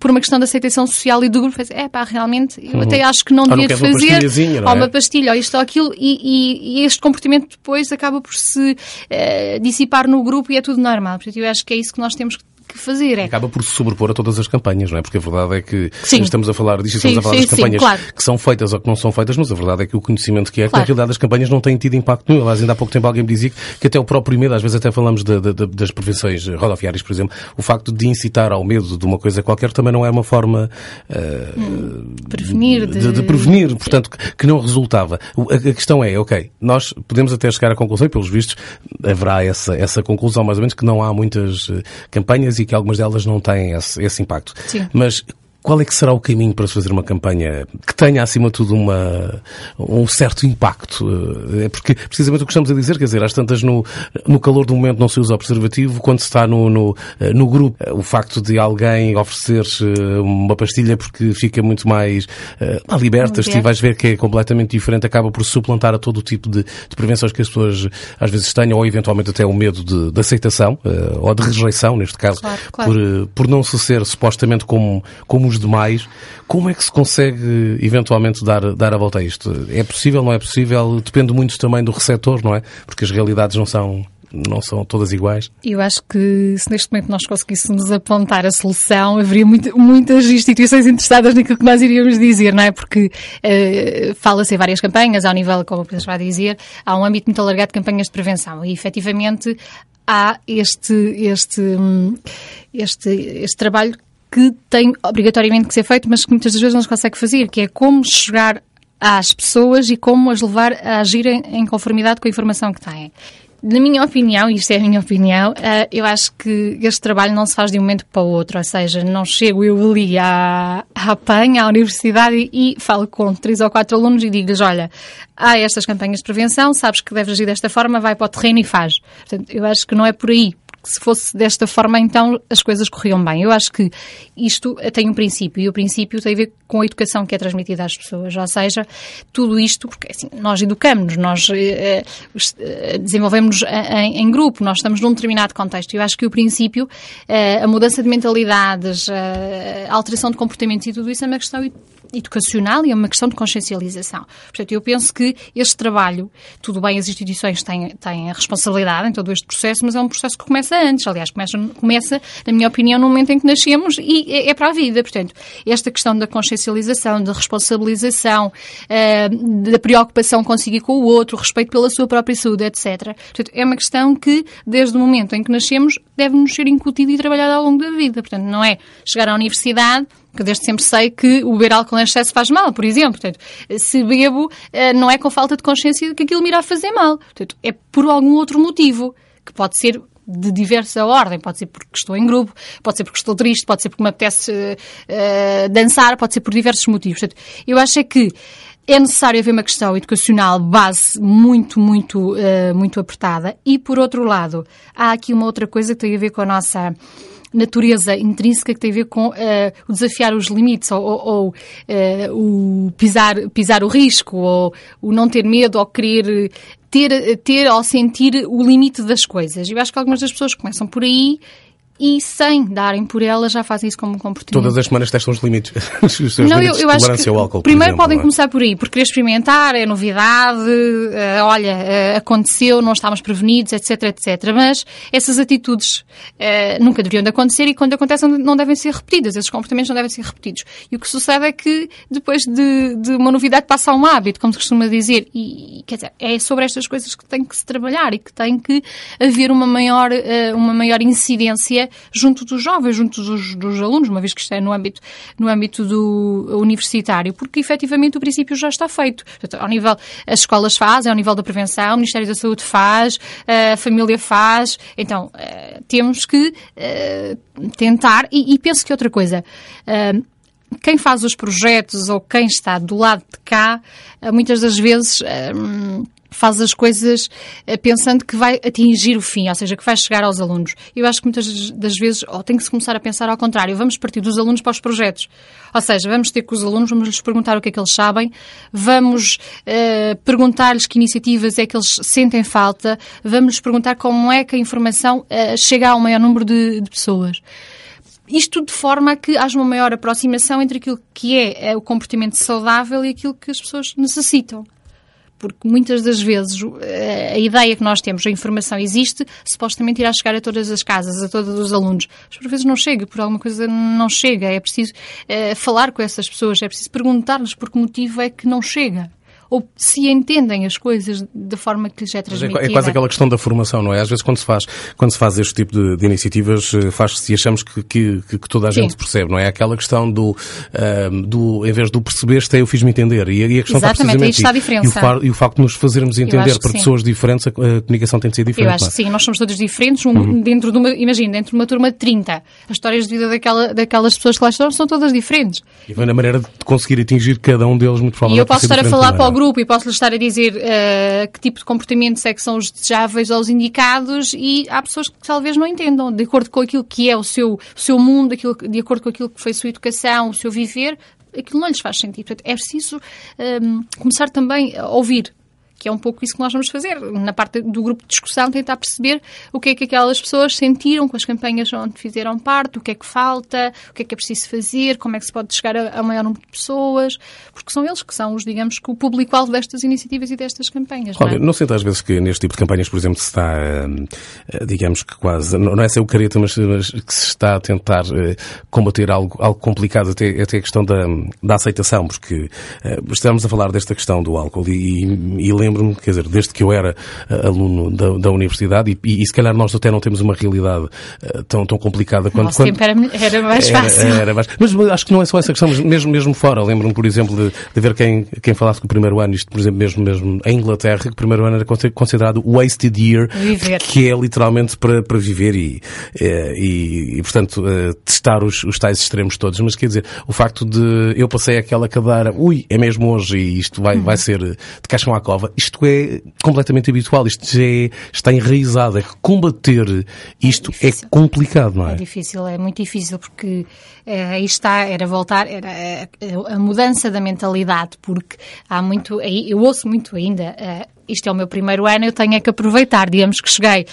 por uma questão de aceitação social e do grupo, faz, é pá, realmente, eu uhum. até acho que não devia de fazer, uma ou uma pastilha, ou isto ou aquilo, e, e, e, este comportamento depois acaba por se uh, dissipar no grupo e é tudo normal. Portanto, eu acho que é isso que nós temos que que fazer. É... Acaba por se sobrepor a todas as campanhas, não é? Porque a verdade é que sim. estamos a falar disto, estamos sim, a falar sim, das campanhas claro. que são feitas ou que não são feitas, mas a verdade é que o conhecimento que é, claro. que na realidade as campanhas não têm tido impacto nenhum. Aliás, ainda há pouco tempo alguém me dizia que até o próprio medo, às vezes até falamos de, de, de, das prevenções rodoviárias, por exemplo, o facto de incitar ao medo de uma coisa qualquer também não é uma forma uh, hum, prevenir de... de, prevenir, portanto, que, que não resultava. A, a, questão é, ok, nós podemos até chegar à conclusão, e pelos vistos haverá essa, essa conclusão mais ou menos, que não há muitas uh, campanhas e que algumas delas não têm esse, esse impacto. Sim. Mas qual é que será o caminho para se fazer uma campanha que tenha, acima de tudo, uma, um certo impacto? É porque, precisamente o que estamos a dizer, quer dizer, às tantas, no, no calor do momento não se usa o preservativo, quando se está no, no, no grupo, o facto de alguém oferecer uma pastilha porque fica muito mais uh, liberta, se vais ver que é completamente diferente, acaba por suplantar a todo o tipo de, de, prevenções que as pessoas às vezes tenham, ou eventualmente até o medo de, de aceitação, ou de rejeição, neste caso, claro, claro. Por, por não se ser supostamente como, como os demais. Como é que se consegue eventualmente dar, dar a volta a isto? É possível, não é possível? Depende muito também do receptor, não é? Porque as realidades não são não são todas iguais? Eu acho que se neste momento nós conseguíssemos apontar a solução, haveria muito, muitas instituições interessadas naquilo que nós iríamos dizer, não é? Porque uh, fala-se em várias campanhas, ao nível, como o Pedro vai dizer, há um âmbito muito alargado de campanhas de prevenção e efetivamente há este, este, hum, este, este trabalho que tem obrigatoriamente que ser feito, mas que muitas das vezes não se consegue fazer, que é como chegar às pessoas e como as levar a agirem em conformidade com a informação que têm. Na minha opinião, e isto é a minha opinião, eh, eu acho que este trabalho não se faz de um momento para o outro, ou seja, não chego eu ali à, à PAN, à universidade, e falo com três ou quatro alunos e digo-lhes, olha, há estas campanhas de prevenção, sabes que deves agir desta forma, vai para o terreno e faz. Portanto, eu acho que não é por aí que se fosse desta forma, então as coisas corriam bem. Eu acho que isto tem um princípio, e o princípio tem a ver com a educação que é transmitida às pessoas. Ou seja, tudo isto, porque assim, nós educamos, nós eh, eh desenvolvemos em, em, grupo, nós estamos num determinado contexto. Eu acho que o princípio, eh, a mudança de mentalidades, eh, a alteração de comportamento e tudo isso é uma questão educacional e é uma questão de consciencialização. Portanto, eu penso que este trabalho, tudo bem, as instituições têm, têm a responsabilidade em todo este processo, mas é um processo que começa antes. Aliás, começa, começa na minha opinião, no momento em que nascemos e é, é para a vida. Portanto, esta questão da consciencialização, da responsabilização, uh, da preocupação consigo e com o outro, respeito pela sua própria saúde, etc. Portanto, é uma questão que, desde o momento em que nascemos, deve-nos ser incutida e trabalhada ao longo da vida. Portanto, não é chegar à universidade que desde sempre sei que o beber álcool em excesso faz mal, por exemplo. Portanto, se bebo, eh, não é com falta de consciência que aquilo me irá fazer mal. Portanto, é por algum outro motivo, que pode ser de diversa ordem. Pode ser porque estou em grupo, pode ser porque estou triste, pode ser porque me apetece uh, dançar, pode ser por diversos motivos. Portanto, eu acho é que é necessário haver uma questão educacional base muito, muito, uh, muito apertada. E, por outro lado, há aqui uma outra coisa que tem a ver com a nossa natureza intrínseca que tem a ver com uh, o desafiar os limites ou, ou, uh, o pisar, pisar o risco ou o não ter medo ou querer ter, ter ou sentir o limite das coisas. Eu acho que algumas das pessoas começam por aí e sem darem por ela já fazem isso como um comportamento. Todas as semanas testam os limites. <laughs> os seus não, limites eu, eu de acho tolerância que ao álcool, primeiro exemplo, podem é? começar por aí, por querer experimentar, é novidade, eh, olha, eh, aconteceu, não estávamos prevenidos, etc, etc. Mas essas atitudes eh, nunca deveriam de acontecer e quando acontecem não devem ser repetidas, esses comportamentos não devem ser repetidos. E o que sucede é que depois de, de uma novidade passa a um hábito, como se costuma dizer, e quer dizer, é sobre estas coisas que tem que se trabalhar e que tem que haver uma maior, uma maior incidência junto dos jovens, junto dos, dos alunos, uma vez que isto é no âmbito, no âmbito do universitário, porque efetivamente o princípio já está feito. Portanto, ao nível, as escolas fazem, ao nível da prevenção, o Ministério da Saúde faz, a família faz, então eh, temos que eh, tentar, e, e penso que outra coisa, eh, quem faz os projetos ou quem está do lado de cá, muitas das vezes eh, faz as coisas eh, pensando que vai atingir o fim, ou seja, que vai chegar aos alunos. Eu acho que muitas das vezes tem que se começar a pensar ao contrário, vamos partir dos alunos para os projetos. Ou seja, vamos ter com os alunos, vamos lhes perguntar o que é que eles sabem, vamos eh, perguntar-lhes que iniciativas é que eles sentem falta, vamos lhes perguntar como é que a informação eh, chega ao maior número de, de pessoas. Isto de forma a que haja uma maior aproximação entre aquilo que é o comportamento saudável e aquilo que as pessoas necessitam. Porque muitas das vezes eh, a ideia que nós temos, a informação existe, supostamente irá chegar a todas as casas, a todos os alunos. Mas por vezes não chega, por alguma coisa não chega. É preciso eh, falar com essas pessoas, é preciso perguntar-lhes por que motivo é que não chega ou se entendem as coisas da forma que lhes é Mas é, transmitida. é quase aquela questão da formação, não é? Às vezes quando se faz, quando se faz este tipo de, de iniciativas, eh, faz-se e achamos que, que, que toda a Sim. gente percebe, não é? Aquela questão do, ahm, do em vez do percebeste, eu fiz-me entender. E, e a questão Exatamente, está precisamente aí está a diferença. E o, e o facto de nos fazermos entender sim. pessoas diferentes, a, a comunicação tem de ser diferente. Eu acho é? que sim, nós somos todos diferentes. Um, Uhum. Dentro de uma, imagina, dentro de uma turma de 30, as histórias de vida daquela, daquelas pessoas que lá estão são todas diferentes. E vai na maneira de conseguir atingir cada um deles, muito E provavelmente. eu posso estar a falar para o é? Grupo e posso lhe estar a dizer eh, que tipo de comportamentos é que são os desejáveis ou os indicados e há pessoas que talvez não entendam, de acordo com aquilo que é o seu, o seu mundo, aquilo, de acordo com aquilo que foi a sua educação, o seu viver, aquilo não lhes faz sentido. Portanto, é preciso ehm, começar também a ouvir. Que é um pouco isso que nós vamos fazer. Na parte do grupo de discussão, tentar perceber o que é que aquelas pessoas sentiram com as campanhas onde fizeram parte, o que é que falta, o que é que é preciso fazer, como é que se pode chegar a, a maior número de pessoas, porque são eles que são os, digamos, que o público-alvo destas iniciativas e destas campanhas. não é? Olha, não sente às vezes que neste tipo de campanhas, por exemplo, se está, hum, eh, digamos que quase, não não é ser o careta, mas, mas que se está a tentar eh, combater algo, algo complicado, até, até a questão da, da aceitação, porque eh, estamos a falar desta questão do álcool e, e- e lembro-me, quer dizer, desde que eu era eh, aluno da, da universidade e, e se calhar nós até não temos uma realidade eh, tão, tão complicada No quando... nosso quando- tempo era, era mais era- fácil. era mais- Mas acho que não é só essa questão, mas mesmo, mesmo fora. Lembro-me, por exemplo, de, de ver quem, quem falasse que o primeiro ano, isto, por exemplo, mesmo, mesmo em Inglaterra, que o primeiro ano era consider- considerado wasted year, Viver. que é literalmente para, para viver e, eh, e, e, portanto, testar os, os tais extremos todos. Mas quer dizer, o facto de eu passei aquela cadeira, ui, é mesmo hoje e isto vai, vai ser de caixão à cova, isto é completamente habitual, isto já é, está enraizado. É que combater isto é, difícil. complicado, não é? É difícil, é muito difícil porque eh, aí está, era voltar, era eh, a mudança da mentalidade, porque há muito, eu ouço muito ainda, eh, isto é o meu primeiro ano, eu tenho é que aproveitar, digamos que cheguei,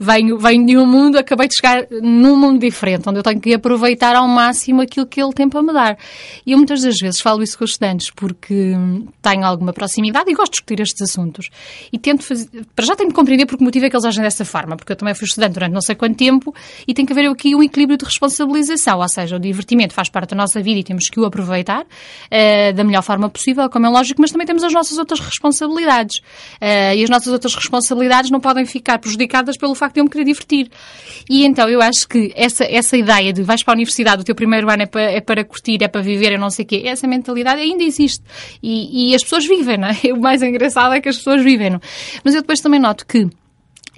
venho, venho de um mundo, acabei de chegar num mundo diferente, onde eu tenho que aproveitar ao máximo aquilo que ele tem para me dar. E eu muitas das vezes falo isso com os estudantes porque tenho alguma proximidade e gosto de discutir estes assuntos. E tento fazer, para já tenho de compreender por que motivo é que eles agem dessa forma, porque eu também fui estudante durante não sei quanto tempo e tem que haver aqui um equilíbrio de responsabilização, ou seja, o divertimento faz parte da nossa vida e temos que o aproveitar eh, da melhor forma possível, como é lógico, mas também temos as nossas outras responsabilidades. Eh, e as nossas outras responsabilidades não podem ficar prejudicadas pelo facto de eu me querer divertir. E então eu acho que essa, essa ideia de vais para a universidade, o teu primeiro ano é para, é para curtir, é para viver, é não sei o quê, essa mentalidade ainda existe. E, e as pessoas vivem, não é? <laughs> O mais engraçado é que as pessoas vivem. não? Mas eu depois também noto que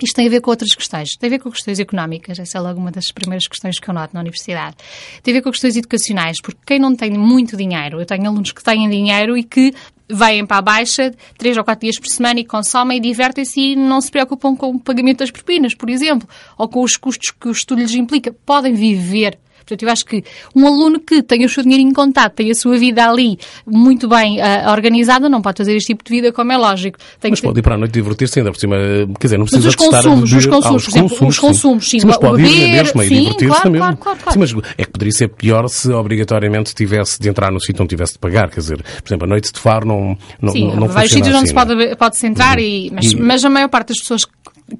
isto tem a ver com outras questões. Tem a ver com questões económicas. Essa é logo uma das primeiras questões que eu noto na universidade. Tem a ver com questões educacionais, porque quem não tem muito dinheiro, eu tenho alunos que têm dinheiro e que vêm para a baixa três ou quatro dias por semana e consomem e divertem-se e não se preocupam com o pagamento das propinas, por exemplo, ou com os custos que o estudo lhes implica. Podem viver Portanto, eu acho que um aluno que tem o seu dinheiro em contato, tem a sua vida ali muito bem uh, organizada, não pode fazer este tipo de vida, como é lógico. Tem mas que... pode ir para a noite divertir-se ainda por cima, quer dizer, não precisa mas os consumos, de os consumos, por exemplo, consumos, os consumos, sim, sim mas pode beber, ir mesmo e sim, divertir-se claro, mesmo. claro, claro, claro. Sim, mas é que poderia ser pior se obrigatoriamente tivesse de entrar no sítio onde tivesse de pagar, quer dizer, por exemplo, a noite de faro não, não, sim, não, não vários sítios onde assim, se pode, pode -se entrar, Uhum. e, mas, E- mas a maior parte das pessoas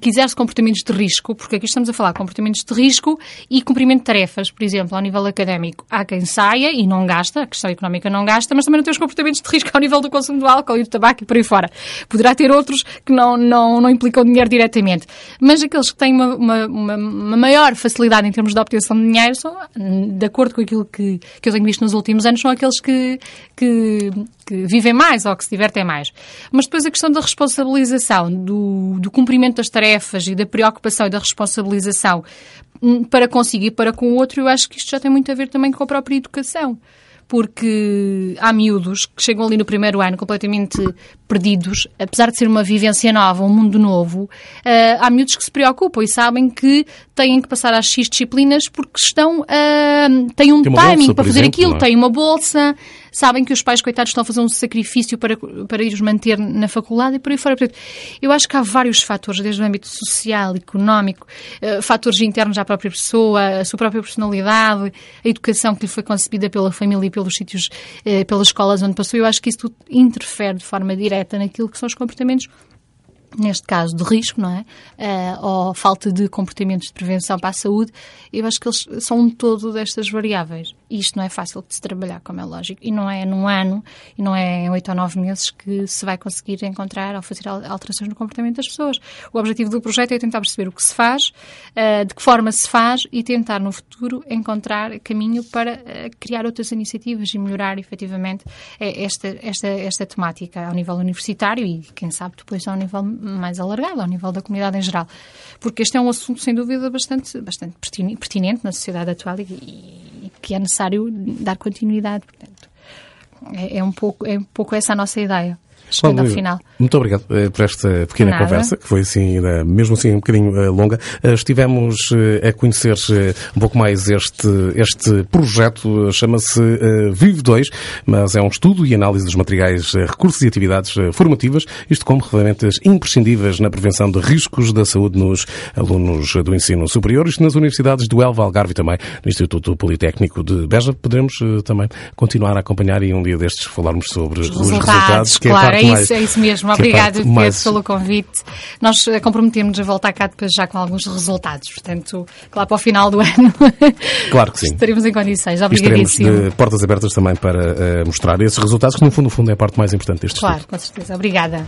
quiser-se comportamentos de risco, porque aqui estamos a falar de comportamentos de risco e cumprimento de tarefas, por exemplo, ao nível académico. Há quem saia e não gasta, a questão económica não gasta, mas também não tem os comportamentos de risco ao nível do consumo do álcool e do tabaco e por aí fora. Poderá ter outros que não, não, não implicam dinheiro diretamente. Mas aqueles que têm uma, uma, uma- uma maior facilidade em termos de obtenção de dinheiro, são, de acordo com aquilo que, que eu tenho visto nos últimos anos, são aqueles que, que, que vivem mais ou que se divertem mais. Mas depois a questão da responsabilização, do, do cumprimento das tarefas e da preocupação e da responsabilização hum, para consigo e para com o outro, eu acho que isto já tem muito a ver também com a própria educação. Porque há miúdos que chegam ali no primeiro ano completamente perdidos, apesar de ser uma vivência nova, um mundo novo, eh, há miúdos que se preocupam e sabem que têm que passar às X disciplinas porque estão, ah, têm um timing bolsa, para fazer exemplo, aquilo, é? têm uma bolsa, sabem que os pais coitados estão a fazer um sacrifício para, para ir os manter na faculdade e por aí fora. Portanto, eu acho que há vários fatores, desde o âmbito social, económico, eh, fatores internos à própria pessoa, a sua própria personalidade, a educação que lhe foi concebida pela família e pelos sítios, eh, pelas escolas onde passou. Eu acho que isso tudo interfere de forma direta naquilo que são os comportamentos neste caso de risco, não é? Eh, ou falta de comportamentos de prevenção para a saúde, eu acho que eles são um todo destas variáveis. E isto não é fácil de se trabalhar, como é lógico. E não é num ano, e não é em oito ou nove meses que se vai conseguir encontrar ou fazer al- alterações no comportamento das pessoas. O objetivo do projeto é tentar perceber o que se faz, eh, de que forma se faz e tentar no futuro encontrar caminho para eh, criar outras iniciativas e melhorar efetivamente eh, esta, esta, esta temática ao nível universitário e, quem sabe, depois ao nível mais alargado, ao nível da comunidade em geral. Porque este é um assunto, sem dúvida, bastante, bastante pertine- pertinente na sociedade atual e que é necessário dar continuidade. Portanto, é, é um pouco, é um pouco essa a nossa ideia, chegando ao Olha, final. Muito obrigado eh, por esta pequena Nada. conversa, que foi assim, mesmo assim um bocadinho eh, longa. Eh, Estivemos a conhecer um pouco mais este, este projeto, chama-se Vive 2, mas é um estudo e análise dos materiais, recursos e atividades formativas, isto como ferramentas imprescindíveis na prevenção de riscos da saúde nos alunos do ensino superior, isto nas universidades do Elva, Algarve e também no Instituto Politécnico de Beja. Poderemos também continuar a acompanhar e um dia destes falarmos sobre os resultados, que é claro, parte é isso, é isso mesmo. é Obrigada, Pedro, mais- pelo convite. Nós eh, comprometemos a voltar cá depois já com alguns resultados. Portanto, lá para o final do <laughs> ano Claro que sim. estaremos em condições. E Obrigadíssimo. portas abertas também para eh, mostrar esses resultados, que no fundo, no fundo é a parte mais importante deste Claro, estudo. com certeza. Obrigada.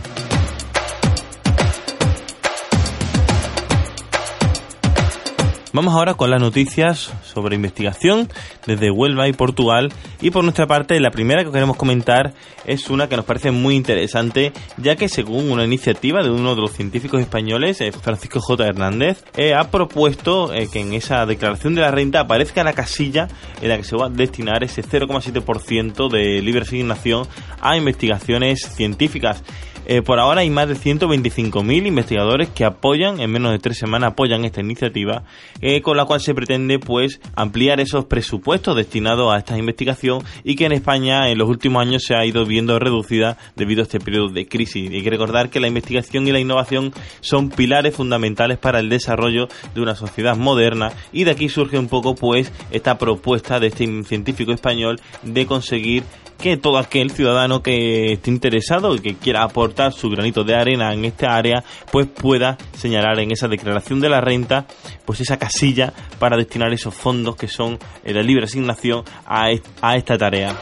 Vamos ahora con las noticias sobre investigación desde Huelva y Portugal. Y por nuestra parte, la primera que queremos comentar es una que nos parece muy interesante, ya que según una iniciativa de uno de los científicos españoles, eh, Francisco J. Hernández, eh, ha propuesto eh, que en esa declaración de la renta aparezca la casilla en la que se va a destinar ese 0,7% de libre asignación a investigaciones científicas. Eh, por ahora hay más de 125.000 investigadores que apoyan, en menos de tres semanas apoyan esta iniciativa, eh, con la cual se pretende pues ampliar esos presupuestos destinados a esta investigación y que en España en los últimos años se ha ido viendo reducida debido a este periodo de crisis. Hay que recordar que la investigación y la innovación son pilares fundamentales para el desarrollo de una sociedad moderna y de aquí surge un poco pues esta propuesta de este científico español de conseguir que todo aquel ciudadano que esté interesado y que quiera aportar su granito de arena en esta área, pues pueda señalar en esa declaración de la renta, pues esa casilla para destinar esos fondos que son eh, de libre asignación a, a esta tarea.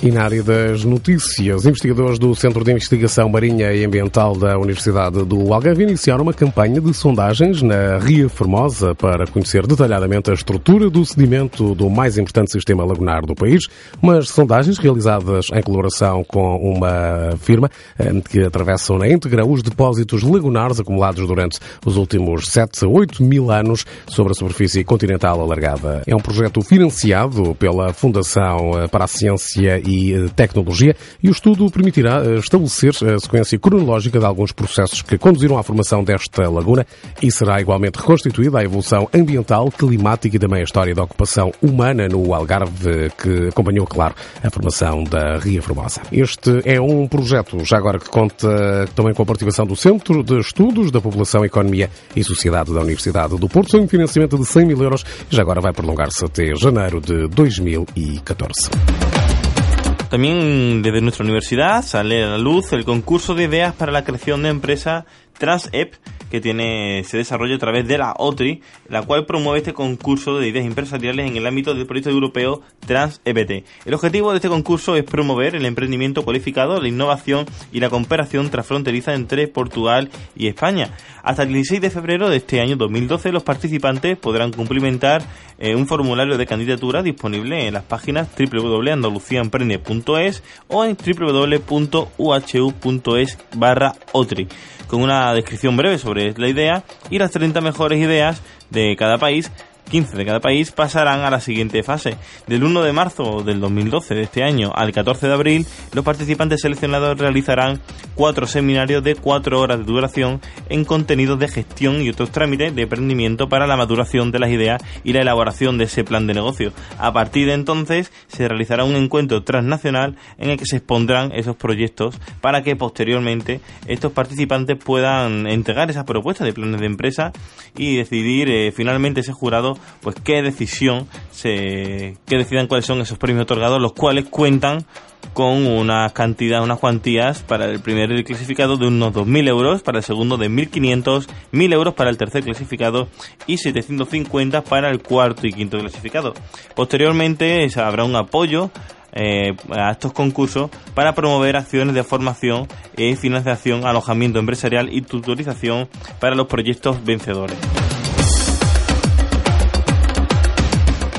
E na área das notícias, investigadores do Centro de Investigação Marinha e Ambiental da Universidade do Algarve iniciaram uma campanha de sondagens na Ria Formosa para conhecer detalhadamente a estrutura do sedimento do mais importante sistema lagunar do país. Umas sondagens realizadas em colaboração com uma firma eh, que atravessam na íntegra os depósitos lagunares acumulados durante os últimos 7 a 8 mil anos sobre a superfície continental alargada. É um projeto financiado pela Fundação eh, para a Ciência e Tecnologia e o estudo permitirá estabelecer a sequência cronológica de alguns processos que conduziram à formação desta laguna e será igualmente reconstituída a evolução ambiental, climática e também a história da ocupação humana no Algarve, que acompanhou, claro, a formação da Ria Formosa. Este é um projeto, já agora, que conta também com a participação do Centro de Estudos da População, Economia e Sociedade da Universidade do Porto, sem um financiamento de 100 mil euros e já agora vai prolongar-se até janeiro de 2014. También desde nuestra universidad sale a la luz el concurso de ideas para la creación de empresa TransEP que tiene, se desarrolla a través de la OTRI, la cual promueve este concurso de ideas empresariales en el ámbito del proyecto europeo TransEPT. El objetivo de este concurso es promover el emprendimiento cualificado, la innovación y la cooperación transfronteriza entre Portugal y España. Hasta el 16 de febrero de este año 2012 los participantes podrán cumplimentar eh, un formulario de candidatura disponible en las páginas www.andaluciaemprende.es o en www.uhu.es barra OTRI con una descripción breve sobre la idea y las 30 mejores ideas de cada país 15 de cada país pasarán a la siguiente fase. Del 1 de marzo del 2012 de este año al 14 de abril, los participantes seleccionados realizarán cuatro seminarios de cuatro horas de duración en contenidos de gestión y otros trámites de emprendimiento para la maduración de las ideas y la elaboración de ese plan de negocio. A partir de entonces se realizará un encuentro transnacional en el que se expondrán esos proyectos para que posteriormente estos participantes puedan entregar esas propuestas de planes de empresa y decidir eh, finalmente ese jurado pues qué decisión se que decidan cuáles son esos premios otorgados, los cuales cuentan con una cantidad, unas cuantías para el primer clasificado de unos 2.000 euros, para el segundo de 1.500, 1.000 euros para el tercer clasificado y 750 para el cuarto y quinto clasificado. Posteriormente habrá un apoyo eh, a estos concursos para promover acciones de formación y financiación, alojamiento empresarial y tutorización para los proyectos vencedores.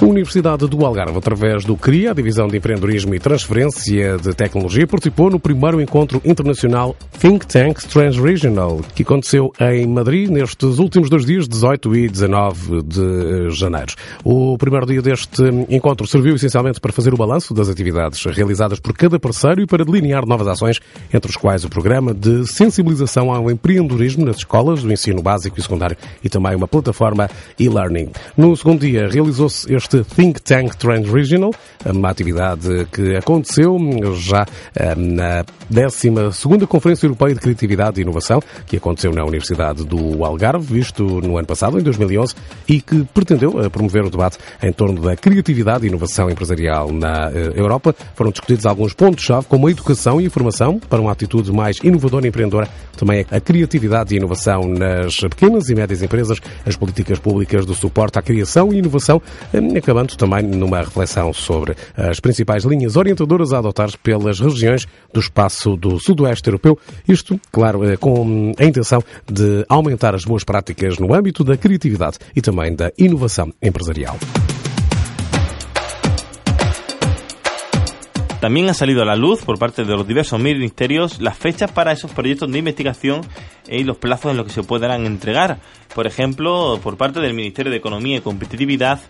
Universidade do Algarve, através do CRIA, a Divisão de Empreendedorismo e Transferência de Tecnologia, participou no primeiro encontro internacional Think Tank Transregional, que aconteceu em Madrid nestes últimos dois dias, 18 e 19 de janeiro. O primeiro dia deste encontro serviu essencialmente para fazer o balanço das atividades realizadas por cada parceiro e para delinear novas ações, entre os quais o programa de sensibilização ao empreendedorismo nas escolas do ensino básico e secundário e também uma plataforma e-learning. No segundo dia realizou-se este Think Tank Trend Regional, uma atividade que aconteceu já eh, na 12 Conferência Europeia de Criatividade e Inovação, que aconteceu na Universidade do Algarve, visto no ano passado, em 2011, e que pretendeu eh, promover o debate em torno da criatividade e inovação empresarial na eh, Europa. Foram discutidos alguns pontos-chave, como a educação e a formação para uma atitude mais inovadora e empreendedora, também a criatividade e inovação nas pequenas e médias empresas, as políticas públicas do suporte à criação e inovação, acabando também numa reflexão sobre as principais linhas orientadoras a adotar pelas regiões do espaço do Sudoeste Europeu. Isto, claro, eh, com a intenção de aumentar as boas práticas no âmbito da criatividade e também da inovação empresarial. También ha salido a la luz por parte de los diversos ministerios las fechas para esos proyectos de investigación y los plazos en los que se podrán entregar. Por ejemplo, por parte del Ministerio de Economía y Competitividad,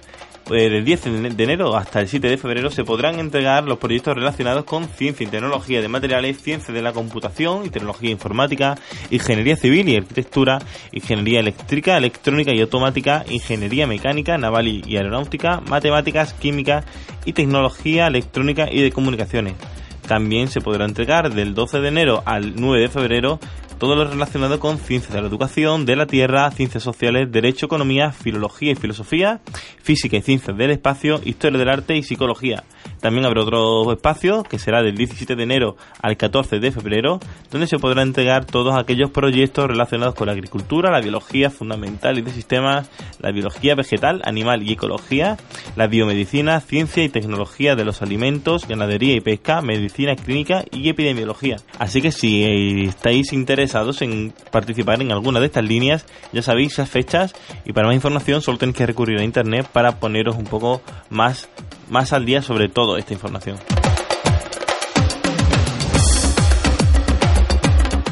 eh, del 10 de enero hasta el 7 de febrero se podrán entregar los proyectos relacionados con ciencia y tecnología de materiales, ciencia de la computación y tecnología informática, ingeniería civil y arquitectura, ingeniería eléctrica, electrónica y automática, ingeniería mecánica, naval y aeronáutica, matemáticas, química y tecnología electrónica y de comunicaciones. También se podrá entregar del 12 de enero al 9 de febrero todo lo relacionado con ciencias de la educación, de la tierra, ciencias sociales, derecho, economía, filología y filosofía, física y ciencias del espacio, historia del arte y psicología. También habrá otro espacio que será del 17 de enero al 14 de febrero, donde se podrán entregar todos aquellos proyectos relacionados con la agricultura, la biología fundamental y de sistemas, la biología vegetal, animal y ecología, la biomedicina, ciencia y tecnología de los alimentos, ganadería y pesca, medicina clínica y epidemiología. Así que si estáis interesados en participar en alguna de estas líneas, ya sabéis esas fechas y para más información solo tenéis que recurrir a internet para poneros un poco más, más al día sobre todo esta información.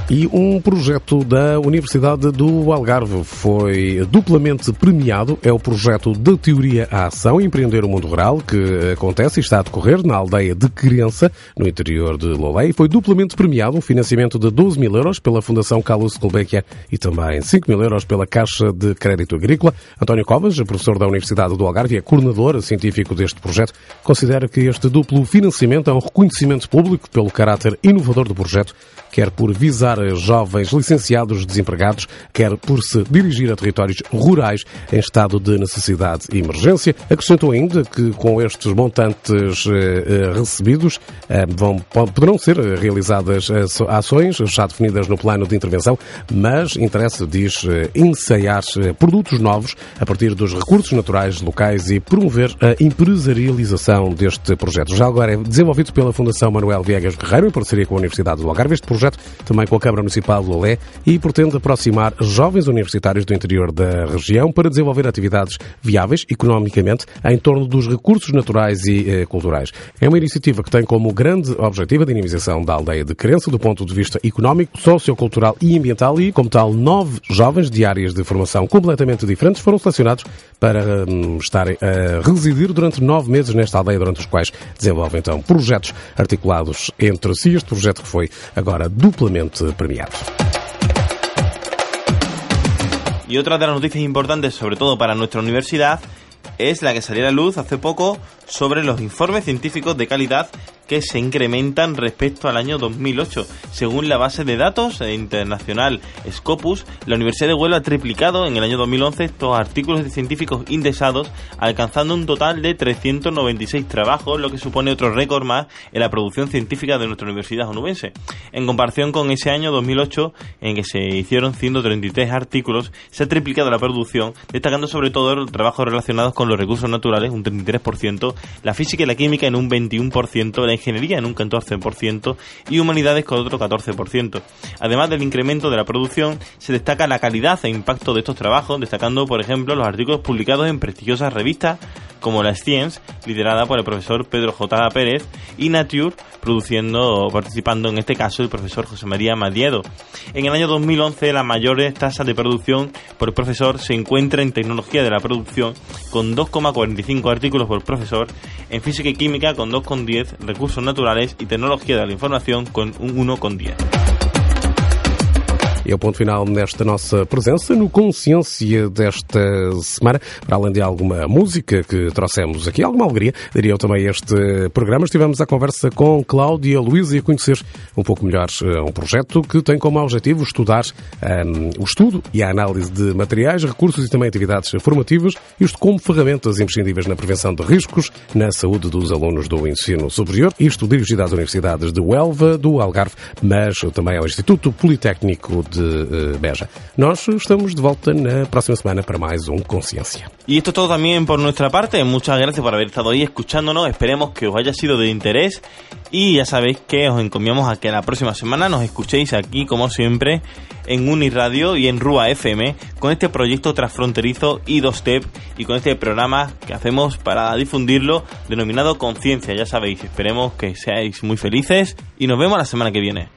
E um projeto da Universidade do Algarve foi duplamente premiado. É o projeto de Teoria à Ação Empreender o Mundo Rural, que acontece e está a decorrer na aldeia de Criança, no interior de Lolé. Foi duplamente premiado, um financiamento de 12 mil euros pela Fundação Carlos Gulbenkian e também 5 mil euros pela Caixa de Crédito Agrícola. António Covas, professor da Universidade do Algarve e é coordenador científico deste projeto, considera que este duplo financiamento é um reconhecimento público pelo caráter inovador do projeto, quer por visar jovens licenciados desempregados, quer por se dirigir a territórios rurais em estado de necessidade e emergência. Acrescentou ainda que com estes montantes eh, eh, recebidos eh, vão, poderão ser realizadas ações já definidas no plano de intervenção, mas interessa, diz, ensaiar produtos novos a partir dos recursos naturais locais e promover a empresarialização deste projeto. Já agora é desenvolvido pela Fundação Manuel Viegas Guerreiro, em parceria com a Universidade do Algarve. Este projeto também com a Câmara Municipal de Lolé e pretende aproximar jovens universitários do interior da região para desenvolver atividades viáveis economicamente em torno dos recursos naturais e eh, culturais. É uma iniciativa que tem como grande objetivo a dinamização da aldeia de Crença do ponto de vista económico, sociocultural e ambiental e, como tal, nove jovens de áreas de formação completamente diferentes foram selecionados para hum, estarem a residir durante nove meses nesta aldeia, durante os quais desenvolvem então projetos articulados entre si. Este projeto que foi agora duplamente premiado. Y otra de las noticias importantes, sobre todo para nuestra universidad, es la que salió a la luz hace poco sobre los informes científicos de calidad que se incrementan respecto al año 2008. Según la base de datos internacional Scopus, la Universidad de Huelva ha triplicado en el año 2011 estos artículos científicos indexados, alcanzando un total de 396 trabajos, lo que supone otro récord más en la producción científica de nuestra universidad onubense. En comparación con ese año 2008, en que se hicieron 133 artículos, se ha triplicado la producción, destacando sobre todo los trabajos relacionados con los recursos naturales, un 33%, la física y la química en un 21%, la ingeniería en un 14% y humanidades con otro 14%. Además del incremento de la producción, se destaca la calidad e impacto de estos trabajos, destacando, por ejemplo, los artículos publicados en prestigiosas revistas como la Science, liderada por el profesor Pedro J. Pérez, y Nature, produciendo participando en este caso el profesor José María Madiedo. En el año 2011 la mayor tasa de producción por profesor se encuentra en tecnología de la producción con 2,45 artículos por profesor, en física y química con 2,10, recursos naturales y tecnología de la información con un 1,10. É o ponto final nesta nossa presença no Consciência desta semana. Para além de alguma música que trouxemos aqui, alguma alegria, diria eu também este programa. Estivemos à conversa com Cláudia Luiz e a conhecer um pouco melhor eh, um projeto que tem como objetivo estudar um, ehm, o estudo e a análise de materiais, recursos e também atividades formativas, isto como ferramentas imprescindíveis na prevenção de riscos na saúde dos alunos do ensino superior. Isto dirigido às universidades de Huelva, do Algarve, mas também ao Instituto Politécnico de de uh, Beja. Nós estamos de volta na próxima semana para mais um Consciência. Y esto es todo también por nuestra parte. Muchas gracias por haber estado ahí escuchándonos. Esperemos que os haya sido de interés. Y ya sabéis que os encomiamos a que la próxima semana nos escuchéis aquí, como siempre, en Uniradio y en Rúa FM, con este proyecto transfronterizo y 2 Step y con este programa que hacemos para difundirlo, denominado Conciencia. Ya sabéis, esperemos que seáis muy felices y nos vemos la semana que viene.